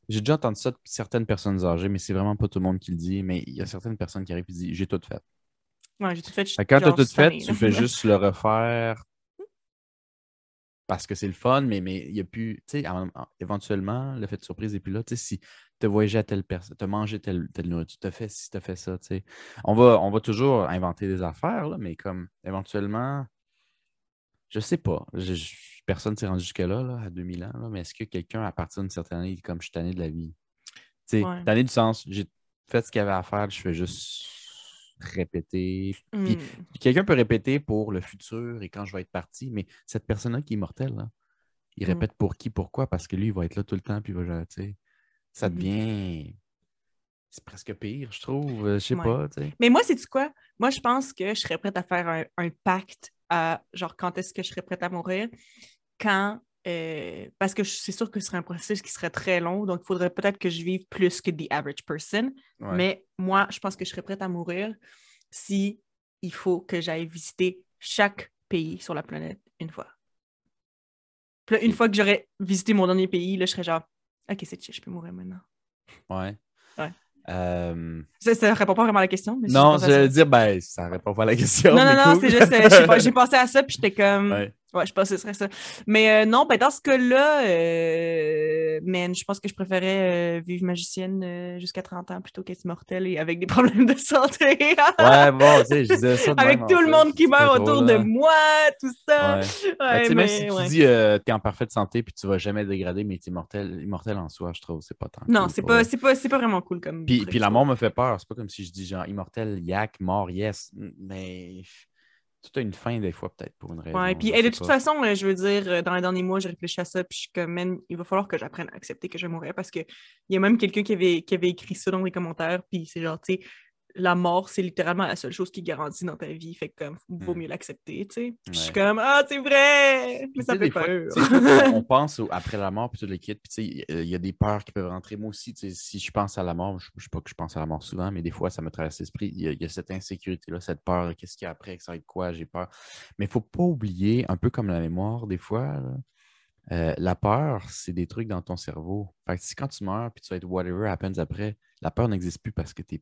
j'ai déjà entendu ça de certaines personnes âgées, mais c'est vraiment pas tout le monde qui le dit. Mais il y a certaines personnes qui arrivent et disent J'ai tout fait. Ouais, j'ai tout fait. Quand tu as tout fait, tu fais juste le refaire parce que c'est le fun, mais mais il n'y a plus. Tu sais, en- en- éventuellement, le fait de surprise n'est plus là. Tu sais, si tu as voyagé à telle personne, tu as mangé telle, telle nourriture, tu as fait ci, tu as fait ça. Tu sais. On, va, on va toujours inventer des affaires, là, mais comme éventuellement, je sais pas. Je- je- personne ne s'est rendu jusque-là, là, à 2000 ans, là, mais est-ce que quelqu'un, à partir d'une certaine année, dit comme je suis tanné de la vie? Tu sais, Ouais. tanné du sens, j'ai fait ce qu'il y avait à faire, je fais juste répéter. Puis Hmm. puis quelqu'un peut répéter pour le futur et quand je vais être parti, mais cette personne-là qui est mortelle, là, il Mm. répète pour qui, pourquoi? Parce que lui, il va être là tout le temps, puis il va, tu sais, ça Mhm. devient. C'est presque pire, je trouve. euh, Je sais Ouais. pas. Mais moi, c'est quoi? Moi, je pense que je serais prête à faire un, un pacte à genre quand est-ce que je serais prête à mourir? Quand euh, parce que c'est sûr que ce serait un processus qui serait très long, donc il faudrait peut-être que je vive plus que the average person. Ouais. Mais moi, je pense que je serais prête à mourir si il faut que j'aille visiter chaque pays sur la planète une fois. Puis là, une fois que j'aurais visité mon dernier pays, là, je serais genre, OK, c'est chill, je peux mourir maintenant. Ouais. Ouais. Euh, Ça, ça répond pas vraiment à la question. Mais Non, je vais dire, ben, ça répond pas à la question. Non, non, non, cool. c'est juste, euh, j'ai pensé à ça, puis j'étais comme, ouais, Ouais. je pense que ce serait ça. Mais euh, non, ben dans ce cas-là, euh, man, je pense que je préférais euh, vivre magicienne jusqu'à 30 ans plutôt qu'être mortelle et avec des problèmes de santé. Ouais, bon, tu sais, je disais ça de avec même, tout le monde qui meurt autour là. de moi, tout ça. Ouais. Ouais, Ben, tu sais, même si tu dis euh, t'es en parfaite santé puis tu vas jamais dégrader, mais t'es immortel, immortel en soi, je trouve, c'est pas tant. Non, cool c'est pas, vrai. c'est pas, c'est pas vraiment cool comme. Puis, puis la mort me fait peur. C'est pas comme si je dis genre immortel, yak, mort, yes. Mais tout a une fin des fois, peut-être, pour une raison. Ouais, puis et de sais toute pas. façon, euh, je veux dire, euh, dans les derniers mois, j'ai réfléchi à ça, puis je suis comme, man, il va falloir que j'apprenne à accepter que je mourir parce qu'il y a même quelqu'un qui avait, qui avait écrit ça dans les commentaires, puis c'est genre, tu sais, la mort, c'est littéralement la seule chose qui garantit dans ta vie, fait que comme, vaut Mm. mieux l'accepter, tu sais. Je suis comme, ah, c'est vrai! Mais tu ça fait des peur. tu on, pense au- après la mort, puis tout le kit. Puis, tu sais, il y a- il y a des peurs qui peuvent rentrer. Moi aussi, tu sais, si je pense à la mort, je ne sais pas que je pense à la mort souvent, mais des fois, ça me traverse l'esprit. Il y, a- il y a cette insécurité-là, cette peur. Qu'est-ce qu'il y a après? Ça va être quoi? J'ai peur. Mais il ne faut pas oublier, un peu comme la mémoire, des fois, là, euh, la peur, c'est des trucs dans ton cerveau. Fait que si quand tu meurs, puis tu vas être whatever happens après, la peur n'existe plus parce que t'es-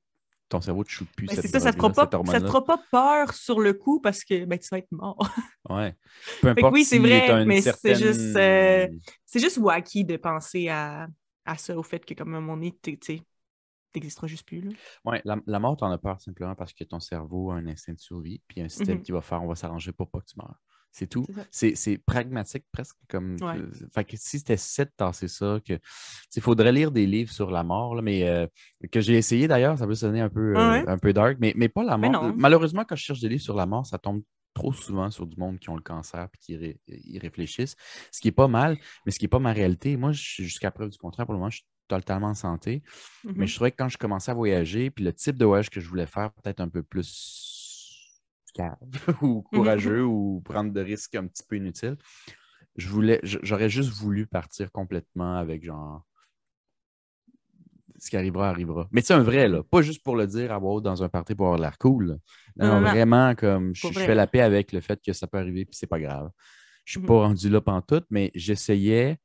ton cerveau ne shoot plus. Ben, c'est ça, ça te, fera drogue-là, pas, cette ça te fera pas peur sur le coup parce que ben, tu vas être mort. Ouais. Peu importe oui, c'est si vrai, mais c'est juste, euh, c'est juste wacky de penser à, à ça, au fait que comme à un moment donné, tu sais, t'existeras juste plus. Là. Ouais, la, la mort, t'en as peur simplement parce que ton cerveau a un instinct de survie, puis un système Mhm. qui va faire on va s'arranger pour pas que tu meurs. C'est tout. C'est ça. Pragmatique presque comme. Ouais. fait que si c'était de tasser ça, que. Il faudrait lire des livres sur la mort, là, mais euh, que j'ai essayé d'ailleurs, ça peut sonner un peu, euh, ouais? un peu dark, mais, mais pas la mort. Malheureusement, quand je cherche des livres sur la mort, ça tombe trop souvent sur du monde qui ont le cancer et qui ré- y réfléchissent. Ce qui est pas mal, mais ce qui n'est pas ma réalité. Moi, je suis jusqu'à preuve du contraire, pour le moment, je suis totalement en santé. Mais je trouvais que quand je commençais à voyager, puis le type de voyage que je voulais faire, peut-être un peu plus cave ou courageux ou prendre de risques un petit peu inutiles, je voulais, je- j'aurais juste voulu partir complètement avec genre ce qui arrivera, arrivera. Mais c'est un vrai, là. Pas juste pour le dire, avoir dans un party pour avoir l'air cool. Non, Non, non, non. vraiment, comme je, fais la paix avec le fait que ça peut arriver, puis c'est pas grave. Je suis Mhm. pas rendu là pantoute, mais j'essayais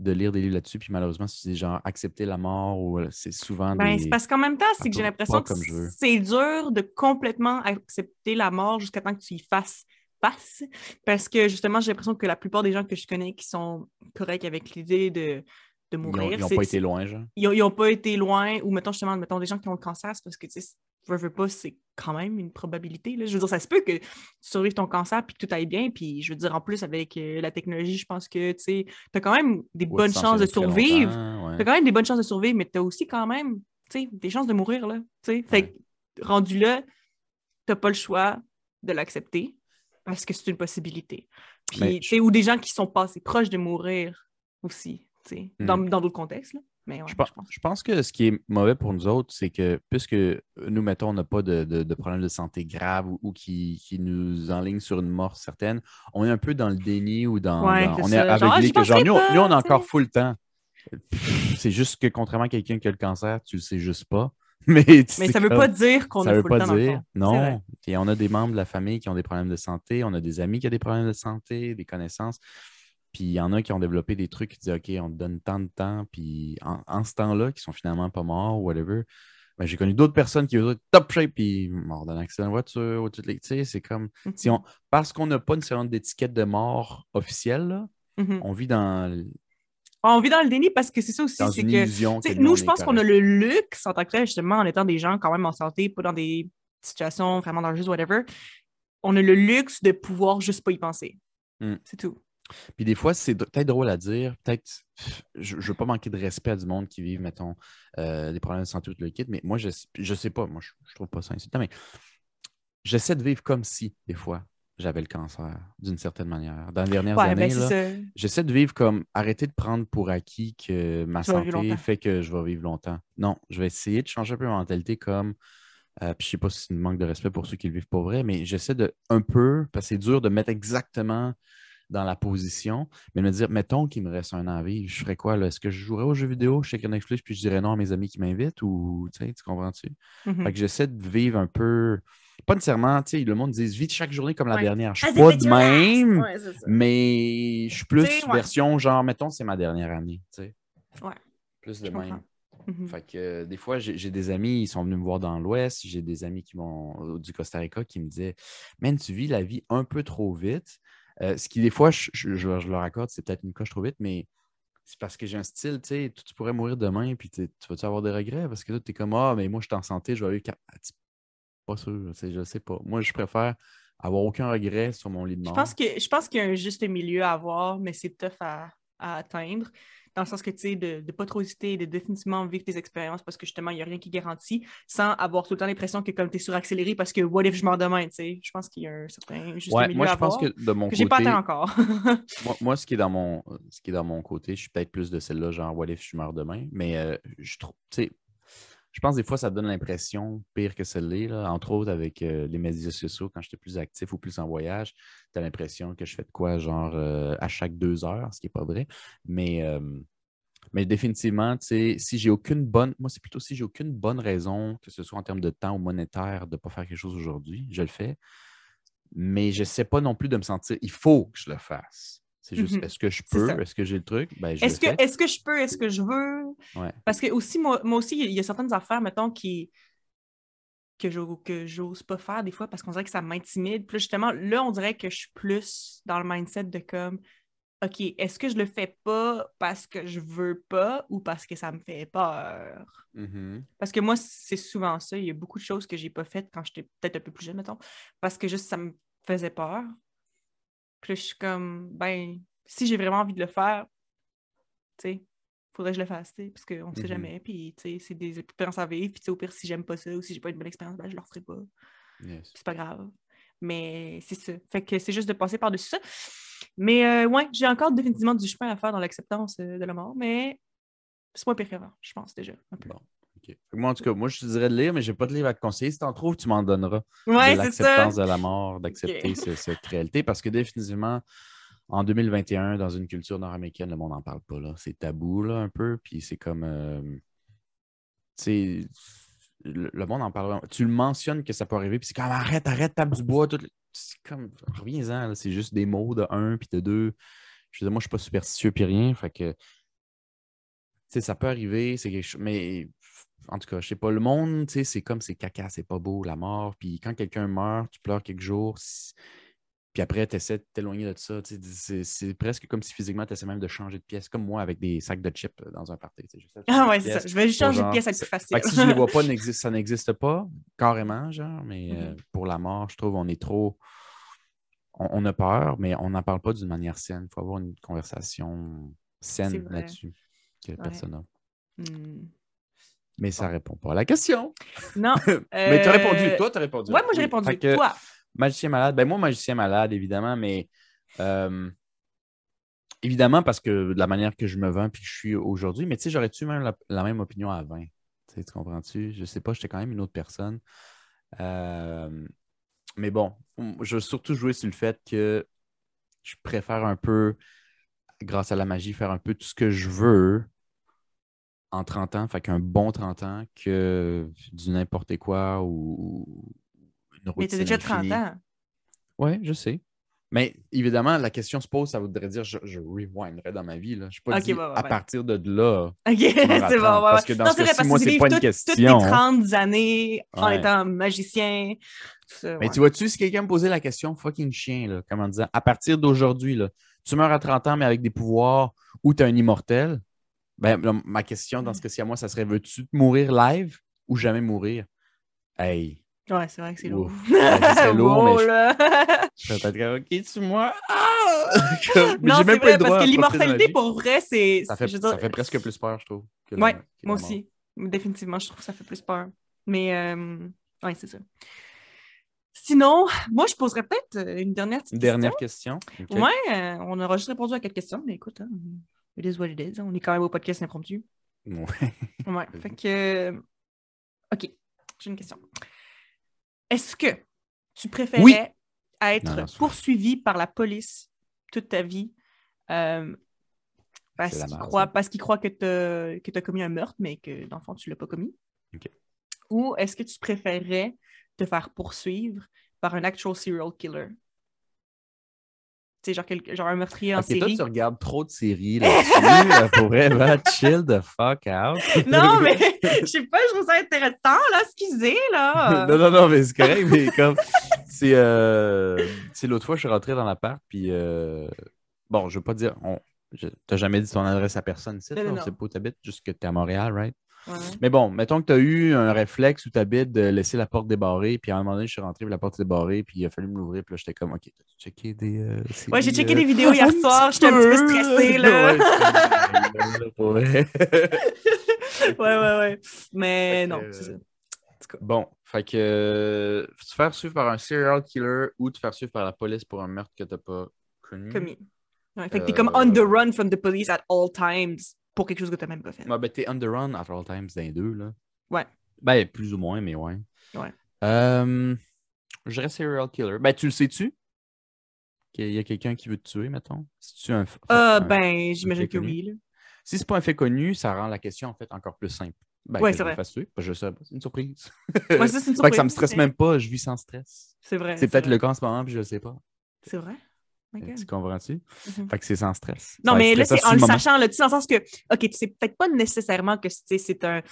de lire des livres là-dessus, puis malheureusement, c'est genre accepter la mort ou euh, c'est souvent Ben, des. c'est parce qu'en même temps, c'est que j'ai l'impression que c'est dur de complètement accepter la mort jusqu'à temps que tu y fasses face. Parce que justement, j'ai l'impression que la plupart des gens que je connais qui sont corrects avec l'idée de, de mourir, ils ont c'est- pas été loin, genre. ils ont, ils ont pas été loin, ou mettons justement, mettons des gens qui ont le cancer, c'est parce que, tu sais, veux, veux pas, c'est quand même une probabilité. Là. Je veux dire, ça se peut que tu survives ton cancer puis que tout aille bien, puis je veux dire, en plus, avec euh, la technologie, je pense que, tu sais, t'as quand même des Ouais, bonnes tu chances de survivre. ouais. T'as quand même des bonnes chances de survivre, mais t'as aussi quand même, tu sais, des chances de mourir, là, tu sais. Fait que, rendu là, t'as pas le choix de l'accepter parce que c'est une possibilité. Puis, tu sais, ou des gens qui sont passés proches de mourir aussi, Hmm. dans dans d'autres contextes, là. Mais ouais, Je pense, je pense que ce qui est mauvais pour nous autres, c'est que puisque nous, mettons, on n'a pas de, de, de problème de santé grave ou, ou qui, qui nous enligne sur une mort certaine, on est un peu dans le déni ou dans. Ouais, dans- on ça. est Genre, aveuglé j'y que genre, nous, pas, nous, on a encore full temps. C'est juste que contrairement à quelqu'un qui a le cancer, tu le sais juste pas. Mais, tu Mais ça veut comme- pas dire qu'on a veut pas temps le dire. C'est vrai. Non. Et on a des membres de la famille qui ont des problèmes de santé, on a des amis qui ont des problèmes de santé, des connaissances. Puis il y en a qui ont développé des trucs qui disent OK, on te donne tant de temps, puis en, en ce temps-là, qui sont finalement pas morts ou whatever. Ben, j'ai connu d'autres personnes qui ont top shape, puis morts d'un accident de voiture, ou toutes les. Tu sais, c'est comme. Si on, parce qu'on n'a pas nécessairement d'étiquette de mort officielle, là, Mhm. on vit dans, On vit dans le déni parce que c'est ça aussi, c'est une que nous, je pense qu'on a le luxe en tant que tel, justement, en étant des gens quand même en santé, pas dans des situations vraiment dangereuses, whatever. On a le luxe de pouvoir juste pas y penser. Mm. C'est tout. Puis des fois, c'est peut-être drôle à dire, peut-être, je ne veux pas manquer de respect à du monde qui vit, mettons, euh, des problèmes de santé ou tout le kit, mais moi, je je sais pas, moi, je, je trouve pas ça insultant, mais j'essaie de vivre comme si, des fois, j'avais le cancer, d'une certaine manière. Dans les dernières Ouais, années, ben ça. j'essaie de vivre comme, arrêter de prendre pour acquis que ma Tu santé fait que je vais vivre longtemps. Non, je vais essayer de changer un peu ma mentalité comme, euh, puis je sais pas si c'est une manque de respect pour ceux qui le vivent pas vrai, mais j'essaie de, un peu, parce que c'est dur de mettre exactement dans la position, mais de me dire, mettons qu'il me reste un an à vivre, je ferais quoi là? Est-ce que je jouerais aux jeux vidéo chez Netflix puis je dirais non à mes amis qui m'invitent ou tu sais, tu comprends-tu? Mhm. Fait que j'essaie de vivre un peu, pas nécessairement, tu sais, le monde dit vis chaque journée comme la Ouais. dernière. Je suis As pas de même, Ouais, mais je suis plus ouais. version genre, mettons, c'est ma dernière année, tu sais. Ouais. Plus de Je même. Mhm. Fait que euh, des fois, j'ai j'ai des amis, ils sont venus me voir dans l'Ouest, j'ai des amis qui vont du Costa Rica qui me disaient Man, tu vis la vie un peu trop vite. Euh, ce qui, des fois, je, je- je- je leur accorde, c'est peut-être une coche trop vite, mais c'est parce que j'ai un style, tu sais, tu pourrais mourir demain, puis tu tu vas-tu avoir des regrets? Parce que là, tu es comme Ah, mais moi, je suis en santé, je vais quar- Ah, Pas sûr, je sais pas. Moi, je préfère avoir aucun regret sur mon lit de mort. je pense qu'il y a un juste milieu à avoir, mais c'est tough à, à atteindre. Dans le sens que, tu sais, de ne pas trop hésiter, de définitivement vivre tes expériences parce que justement, il n'y a rien qui garantit, sans avoir tout le temps l'impression que comme tu es suraccéléré parce que what if je meurs demain, tu sais? Je pense qu'il y a un certain juste Ouais, milieu moi, à je pense avoir, que de mon que côté. pas atteint encore. Moi, moi, ce, qui est dans mon, ce qui est dans mon côté, je suis peut-être plus de celle-là, genre, what if je meurs demain, mais euh, je trouve, tu sais, je pense des fois, ça donne l'impression pire que celle-là, là. entre autres avec euh, les médias sociaux, quand j'étais plus actif ou plus en voyage, tu as l'impression que je fais de quoi, genre, euh, à chaque deux heures, ce qui n'est pas vrai, mais, euh, mais définitivement, si j'ai aucune bonne, moi, c'est plutôt si j'ai aucune bonne raison, que ce soit en termes de temps ou monétaire, de ne pas faire quelque chose aujourd'hui, je le fais, mais je ne sais pas non plus de me sentir, il faut que je le fasse. C'est juste, Mhm. est-ce que je peux? Est-ce que j'ai le truc? Ben, Est-ce que, est-ce que je peux, est-ce que je veux? Ouais. Parce que aussi, moi, moi aussi, il y a certaines affaires, mettons, qui que j'ose, pas faire des fois parce qu'on dirait que ça m'intimide. Puis là, justement, là, on dirait que je suis plus dans le mindset de comme OK, est-ce que je le fais pas parce que je veux pas ou parce que ça me fait peur? Mhm. Parce que moi, c'est souvent ça. Il y a beaucoup de choses que j'ai pas faites quand j'étais peut-être un peu plus jeune, mettons, parce que juste ça me faisait peur. Puis là, je suis comme, ben, si j'ai vraiment envie de le faire, tu sais, faudrait que je le fasse, tu sais, parce qu'on ne sait Mhm. jamais. Puis, tu sais, c'est des expériences à vivre. Puis, tu sais, au pire, si j'aime pas ça ou si j'ai pas une bonne expérience, ben, je le referai pas. Yes. C'est pas grave. Mais c'est ça. Fait que c'est juste de passer par-dessus ça. Mais euh, ouais, j'ai encore définitivement du chemin à faire dans l'acceptance euh, de la mort, mais c'est moins pire qu'avant, je pense déjà. Un peu. Bon. Moi, en tout cas, moi, je te dirais de lire, mais je n'ai pas de livre à te conseiller. Si tu en trouves, tu m'en donneras. Ouais, de l'acceptance de la mort, d'accepter cette réalité. Parce que définitivement, en 2021, dans une culture nord-américaine, le monde n'en parle pas. là. C'est tabou là, un peu. Puis c'est comme. euh, sais, le, le monde en parle. Tu le mentionnes que ça peut arriver, puis c'est comme arrête, arrête, tape du bois. tout C'est comme, reviens-en, c'est juste des mots de un, puis de deux. Je veux dire, moi, je suis pas superstitieux, puis rien. Fait que, tu sais, ça peut arriver, c'est quelque chose. Mais en tout cas, je sais pas, le monde, tu sais, c'est comme c'est caca, c'est pas beau, la mort. Puis quand quelqu'un meurt, tu pleures quelques jours. Puis après, tu essaies de t'éloigner de ça. C'est presque comme si physiquement, tu essaies même de changer de pièce, comme moi avec des sacs de chips euh, dans un party. Ah ouais, c'est ça. Je vais juste changer de pièce à être plus facile. Si je les vois pas, ça n'existe pas, carrément, genre. Mais euh, Mhm. pour la mort, je trouve on est trop. On, on a peur, mais on n'en parle pas d'une manière saine. Il faut avoir une conversation saine là-dessus que personne n'a. Hmm. Mais ça répond pas à la question. Non. Mais tu as euh, répondu. Toi, tu as répondu. Ouais, moi j'ai Oui. répondu. Que, Toi. Magicien malade. Ben moi, magicien malade, évidemment, mais euh, évidemment parce que de la manière que je me vends puis que je suis aujourd'hui, mais tu sais, j'aurais-tu même la, la même opinion à 20? Tu sais, tu comprends-tu? Je sais pas, j'étais quand même une autre personne. Euh, mais bon, je veux surtout jouer sur le fait que je préfère un peu, grâce à la magie, faire un peu tout ce que je veux en 30 ans, fait qu'un bon 30 ans, que du n'importe quoi ou une Mais t'as routine déjà 30 infinie. ans. Oui, je sais. Mais évidemment, la question se pose, ça voudrait dire je, je rewinderais dans ma vie. Là. Je ne suis pas dit ouais, ouais, à ouais. partir de là. Ok, c'est bon. parce que dans non, ce vrai, parce moi, c'est pas une question. Toutes les 30 années en étant magicien. tout ça, Mais tu vois-tu, si quelqu'un me posait la question fucking chien, là, comme en disant à partir d'aujourd'hui, tu meurs à 30 ans, mais avec des pouvoirs ou tu es un immortel, ben, ma question dans ce cas-ci à moi, ça serait veux-tu mourir live ou jamais mourir? Hey, Ouais, c'est vrai que c'est lourd. Ouais, ça serait lourd, mais je- là. je peut-être ok, tu moi. Ah! Comme- Non, j'ai c'est même pas vrai, le droit parce que l'immortalité, pour vrai, c'est. Ça fait, dire, presque plus peur, je trouve. que Ouais, la moi aussi. Définitivement, je trouve que ça fait plus peur. Mais, euh, ouais, c'est ça. Sinon, moi, je poserais peut-être une dernière petite Une dernière question. question. Ok. Ouais, euh, on aura juste répondu à quelques questions, mais écoute, hein, it is what it is. On est quand même au podcast impromptu. Ouais. Ouais, fait que. euh, OK, j'ai une question. Est-ce que tu préférais Oui. être Non, non, c'est- poursuivi par la police toute ta vie euh, parce qu'ils croient, que tu as commis un meurtre, mais que dans le fond, tu ne l'as pas commis? Ou est-ce que tu préférerais te faire poursuivre par un actual serial killer? Tu sais, genre, genre un meurtrier en Ok, toi, série. tu regardes trop de séries là-dessus. là, pour vrai, va chill the fuck out. Non, mais je sais pas, je trouve ça intéressant, là, excusez, là. non, non, non, mais c'est correct, mais comme. C'est euh, c'est l'autre fois, je suis rentré dans l'appart, puis. euh, Bon, je veux pas dire. On... je- T'as jamais dit ton adresse à personne ici, sait pas où t'habites, juste que t'es à Montréal, right? Ouais. Mais bon, mettons que tu as eu un réflexe où tu habites de laisser la porte débarrée, puis à un moment donné, je suis rentré, puis la porte est débarrée, puis il a fallu me l'ouvrir, puis là, j'étais comme, OK, t'as checké des. euh, Ouais, j'ai checké euh, des vidéos hier soir, j'étais un petit peu stressée, là. Ouais, ouais, ouais, ouais. Mais non, euh, c'est ça. Bon, fait que euh, te faire suivre par un serial killer ou te faire suivre par la police pour un meurtre que t'as pas connu? Commis. Ouais, fait que t'es comme on the run from the police at all times pour quelque chose que t'as même pas fait. Ouais, ben t'es on the run at all times dans les deux, là. Ouais. Ben, plus ou moins, mais ouais. Ouais. Euh, je dirais serial killer. Ben, tu le sais-tu? Qu'il y a quelqu'un qui veut te tuer, mettons? Si tu un, Euh, un- ben, j'imagine que oui. Là. Si c'est pas un fait connu, ça rend la question en fait encore plus simple. Ben, Ouais, c'est vrai. tuer, je sais pas, c'est une surprise. Ouais, ça, c'est une pas que ça me surprise, stresse même pas, je vis sans stress. C'est vrai. C'est peut-être le cas en ce moment, puis je le sais pas. C'est vrai? Ok. Tu comprends-tu? Mhm. Fait que c'est sans stress. Non, Ça mais là, c'est en le sachant, là, tu sais, dans le sens que, OK, tu sais peut-être pas nécessairement que c'est un,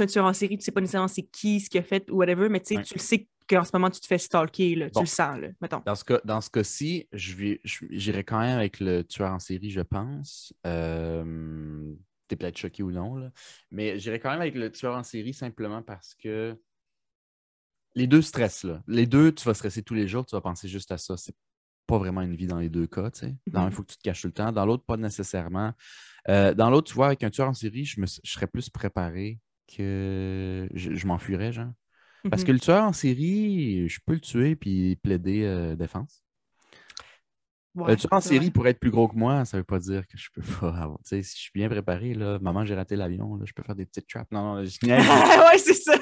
un tueur en série, tu sais pas nécessairement c'est qui, ce qu'il a fait ou whatever, mais tu sais, Ouais. tu le sais qu'en ce moment, tu te fais stalker, là, Bon. tu le sens, là, mettons. Dans ce cas, dans ce cas-ci, j'irai quand même avec le tueur en série, je pense. Euh, T'es peut-être choqué ou non, là. mais j'irai quand même avec le tueur en série simplement parce que les deux stressent, là. Les deux, tu vas stresser tous les jours, tu vas penser juste à ça. C'est pas vraiment une vie dans les deux cas, tu sais. Dans un, Mhm. il faut que tu te caches tout le temps. Dans l'autre, pas nécessairement. Euh, dans l'autre, tu vois, avec un tueur en série, je, me, je serais plus préparé que je, je m'enfuirais, genre. Parce Mhm. que le tueur en série, je peux le tuer puis plaider euh, défense. Ouais, le tueur en série vrai. pour être plus gros que moi, ça veut pas dire que je peux pas avoir. Tu sais, si je suis bien préparé, là, maman, j'ai raté l'avion, je peux faire des petites traps. Non, non, je ouais, c'est ça.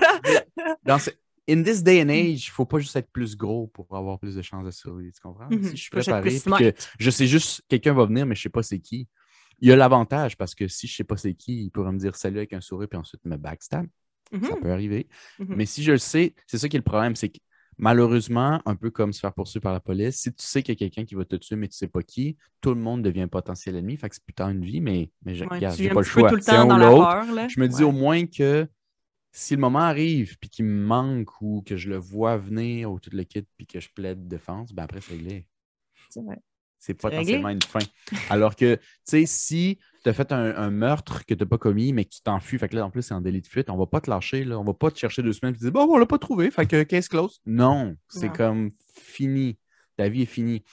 Dans ce- In this day and age, il faut pas juste être plus gros pour avoir plus de chances de survivre. Tu comprends? Mhm. Si je suis préparé, que je sais juste quelqu'un va venir, mais je sais pas c'est qui. Il y a l'avantage parce que si je sais pas c'est qui, il pourrait me dire salut avec un sourire puis ensuite me backstab. Ça Mhm, peut arriver. Mais si je le sais, c'est ça qui est le problème, c'est que malheureusement, un peu comme se faire poursuivre par la police, si tu sais qu'il y a quelqu'un qui va te tuer, mais tu sais pas qui, tout le monde devient un potentiel ennemi. Fait que c'est putain une vie, mais, mais je, Ouais, regarde, j'ai pas le choix. C'est un ou la l'autre. Je me dis Ouais. au moins que si le moment arrive, puis qu'il me manque ou que je le vois venir ou tout le kit, puis que je plaide défense, ben après, c'est réglé. C'est vrai. C'est potentiellement une fin. Alors que, tu sais, si tu as fait un, un meurtre que tu n'as pas commis, mais que tu t'enfuis, fait que là, en plus, c'est en délit de fuite, on va pas te lâcher, là. On va pas te chercher deux semaines et te dire, bon, on l'a pas trouvé, fait que case close. Non, c'est comme fini. Ta vie est finie.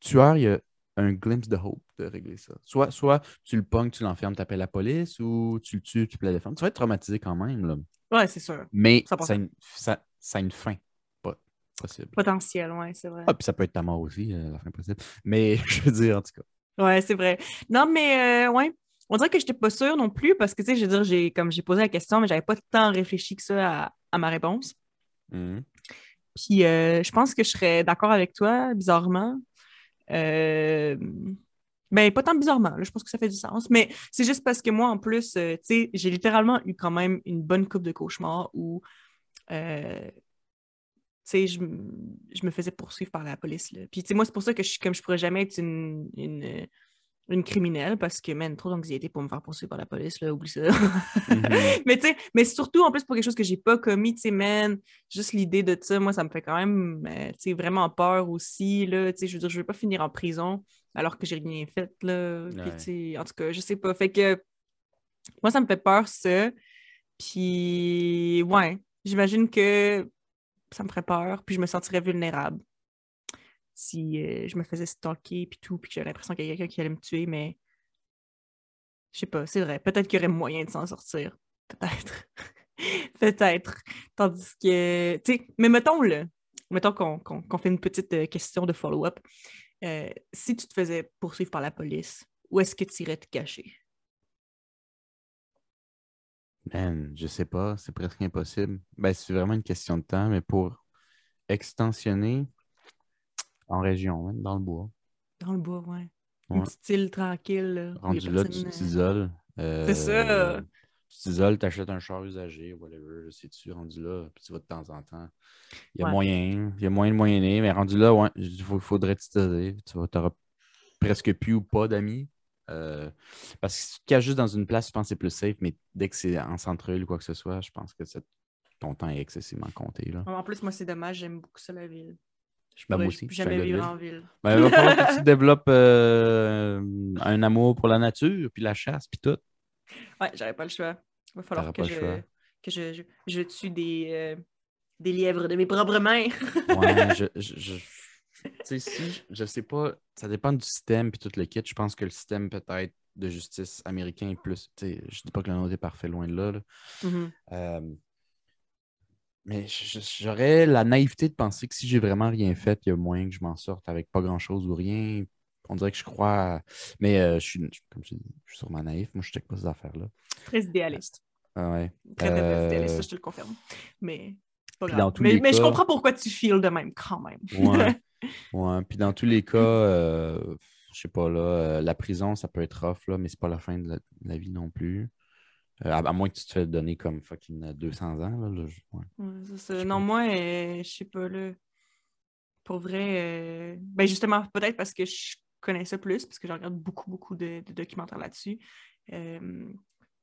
Tueur, il y a un glimpse de hope de régler ça. Soit, soit tu le pognes, tu l'enfermes, tu appelles la police, ou tu le tues, tu la défendre. Tu vas être traumatisé quand même, là. Ouais, c'est sûr. Mais 100%. ça a, une, ça, ça a une fin. Pas possible. Potentiel, ouais, c'est vrai. Ah, puis ça peut être ta mort aussi, euh, la fin possible. Mais je veux dire, en tout cas. Ouais, c'est vrai. Non, mais euh, ouais. On dirait que j'étais pas sûre non plus parce que, tu sais, je veux dire, j'ai, comme j'ai posé la question, mais j'avais pas tant réfléchi que ça à, à ma réponse. Mhm. Puis euh, je pense que je serais d'accord avec toi, bizarrement. Ben, pas tant bizarrement, là, je pense que ça fait du sens. Mais c'est juste parce que moi, en plus, euh, tu sais, j'ai littéralement eu quand même une bonne coupe de cauchemars où, euh, tu sais, je, je me faisais poursuivre par la police. Là. Puis, tu sais, moi, c'est pour ça que je, comme je pourrais jamais être une, une, euh, une criminelle parce que, man, trop d'anxiété pour me faire poursuivre par la police, là, oublie ça. Mhm. mais tu sais, mais surtout, en plus, pour quelque chose que j'ai pas commis, tu sais, man, juste l'idée de ça, moi, ça me fait quand même, euh, tu sais, vraiment peur aussi, là, tu sais, je veux dire, je veux pas finir en prison alors que j'ai rien fait, là, puis Ouais. tu sais, en tout cas, je sais pas, fait que, moi, ça me fait peur, ça, puis, ouais, j'imagine que ça me ferait peur, puis je me sentirais vulnérable si euh, je me faisais stalker, puis tout, puis que j'avais l'impression qu'il y a quelqu'un qui allait me tuer, mais je sais pas, c'est vrai. Peut-être qu'il y aurait moyen de s'en sortir. Peut-être. Peut-être. Tandis que, tu sais, mais mettons qu'on qu'on- qu'on fait une petite euh, question de follow-up. Euh, si tu te faisais poursuivre par la police, où est-ce que tu irais te cacher? Man, je sais pas, c'est presque impossible. Ben, c'est vraiment une question de temps, mais pour extensionner en région, hein, dans le bois. Dans le bois, ouais. Ouais. Une petite île tranquille. là, Rendu là, tu euh, t'isoles. C'est ça. Euh, Tu t'isoles, t'achètes un char usagé, whatever, sais-tu, rendu là, puis tu vas de temps en temps. Il y a Ouais. moyen, il y a moyen de moyenner, mais rendu là, ouais, il faudrait t'isoler. Tu auras presque plus ou pas d'amis. Euh, parce que si tu te caches juste dans une place, je pense que c'est plus safe, mais dès que c'est en centre-ville ou quoi que ce soit, je pense que ton temps est excessivement compté. Là. En plus, moi, c'est dommage, j'aime beaucoup ça, la ville. Je pourrais aussi, jamais vivre ville. en ville. Ben, il va falloir que tu développes euh, un amour pour la nature, puis la chasse, puis tout. Ouais, j'aurais pas le choix. Il va falloir que, je, que je, je, je tue des, euh, des lièvres de mes propres mains. Ouais, je, je, sais, si, je sais pas, ça dépend du système puis tout le kit. Je pense que le système peut-être de justice américain est plus, tu sais, je dis pas que le nôtre est parfait, loin de là, là. Mhm. Euh, mais j'aurais la naïveté de penser que si j'ai vraiment rien fait, il y a moyen que je m'en sorte avec pas grand-chose ou rien. On dirait que je crois, à- mais euh, je suis, comme je dis, je suis sûrement naïf. Moi, je check pas ces affaires-là. Très idéaliste. Ah ouais. Très, très, très Euh, idéaliste, ça, je te le confirme. Mais pas grave. mais, je comprends pourquoi tu files de même, quand même. Ouais. Ouais. Puis dans tous les cas, euh, je sais pas là, euh, la prison, ça peut être rough, là, mais c'est pas la fin de la, de la vie non plus. Euh, à, moins que tu te fasses donner comme fucking 200 ans. Là, là, ouais. Ouais, ça. Non, moi, euh, je sais pas, là. Pour vrai, euh, ben justement, peut-être parce que je connais ça plus, parce que je regarde beaucoup, beaucoup de, de documentaires là-dessus. Euh,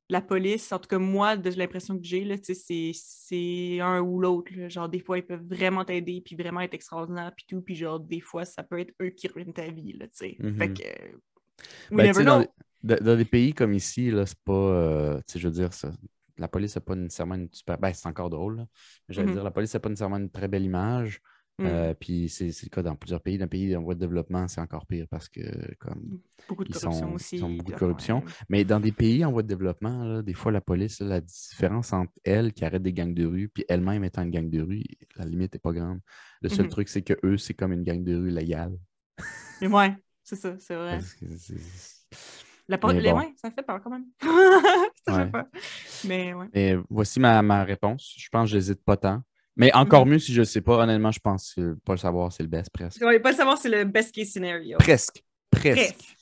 la police, en tout cas, moi, de l'impression que j'ai, là, c'est- un ou l'autre. Genre, des fois, ils peuvent vraiment t'aider, puis vraiment être extraordinaires, puis tout. Puis genre, des fois, ça peut être eux qui ruinent ta vie, là, tu sais. Fait que... euh, We Ben, never dans, know. Dans- dans des pays comme ici, là, c'est pas. euh, tu sais, je veux dire, ça, la police n'a pas nécessairement une super. Ben, c'est encore drôle, là. Mais j'allais Mhm. dire, la police n'a pas nécessairement une très belle image. Mm. Euh, puis c'est c'est le cas dans plusieurs pays. Dans un pays en voie de développement, c'est encore pire parce que, comme. Beaucoup de ils corruption sont- aussi. ils beaucoup de puis corruption. Mais dans des pays en voie de développement, là, des fois, la police, là, la différence entre elle qui arrête des gangs de rue puis elle-même étant une gang de rue, la limite n'est pas grande. Le seul Mhm. truc, c'est que eux, c'est comme une gang de rue légale. Mais ouais, c'est ça, c'est vrai. La por- Mais les bon. ouais, ça fait peur quand même. ça Ouais. fait peur. Mais ouais. Mais voici ma, ma réponse. Je pense que j'hésite pas tant. Mais encore Mhm. mieux si je ne sais pas. Honnêtement, je pense que pas le savoir, c'est le best presque. Ouais, pas le savoir, c'est le best case scenario. Presque. Presque. Presque.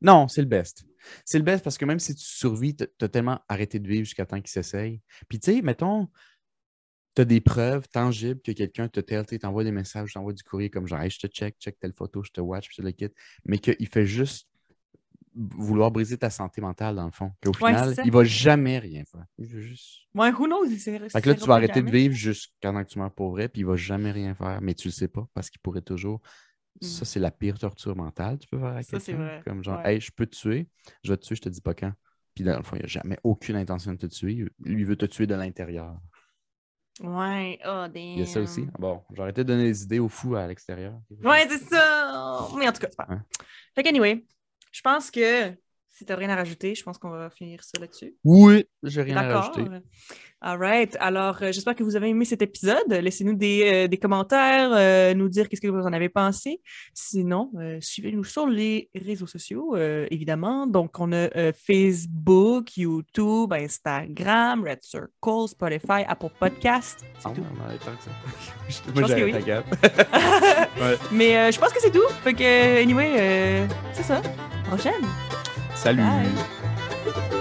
Non, c'est le best. C'est le best parce que même si tu survis, tu as tellement arrêté de vivre jusqu'à temps qu'il s'essaye. Puis tu sais, mettons, tu as des preuves tangibles que quelqu'un te tel, t'envoie des messages, t'envoie du courrier comme genre, hey, je te check, check telle photo, je te watch, je te le quitte, mais qu'il fait juste vouloir briser ta santé mentale, dans le fond. Qu'au Ouais, final, il va jamais rien faire. Il juste. Ouais, who knows? c'est- Fait que là, tu vas arrêter jamais. de vivre jusqu'à que tu meurs pour vrai, puis il va jamais rien faire, mais tu le sais pas parce qu'il pourrait toujours. Ça, Mm. c'est la pire torture mentale tu peux faire à Ça, c'est quelqu'un. vrai. Comme genre, Ouais. hey, je peux te tuer, je vais te tuer, je te dis pas quand. Puis dans le fond, il n'a jamais aucune intention de te tuer. Lui, il veut te tuer de l'intérieur. Ouais, oh, damn. Il y a ça aussi. Bon, arrêté de donner des idées aux fous à l'extérieur. Ouais, c'est ça. Mais en tout cas, c'est pas. Ouais. Fait qu'anyway, je pense que si t'as rien à rajouter, je pense qu'on va finir ça là-dessus. Oui, j'ai rien à rajouter. All right. Alors, euh, j'espère que vous avez aimé cet épisode. Laissez-nous des, euh, des commentaires, euh, nous dire qu'est-ce que vous en avez pensé. Sinon, suivez-nous sur les réseaux sociaux, évidemment. Donc, on a Facebook, YouTube, Instagram, Red Circle, Spotify, Apple Podcast. C'est Ah, tout. on tant que ça. pense Moi, que j'ai oui. Ouais. Mais je pense que c'est tout. Fait que, anyway, c'est ça. Prochaine. Salut.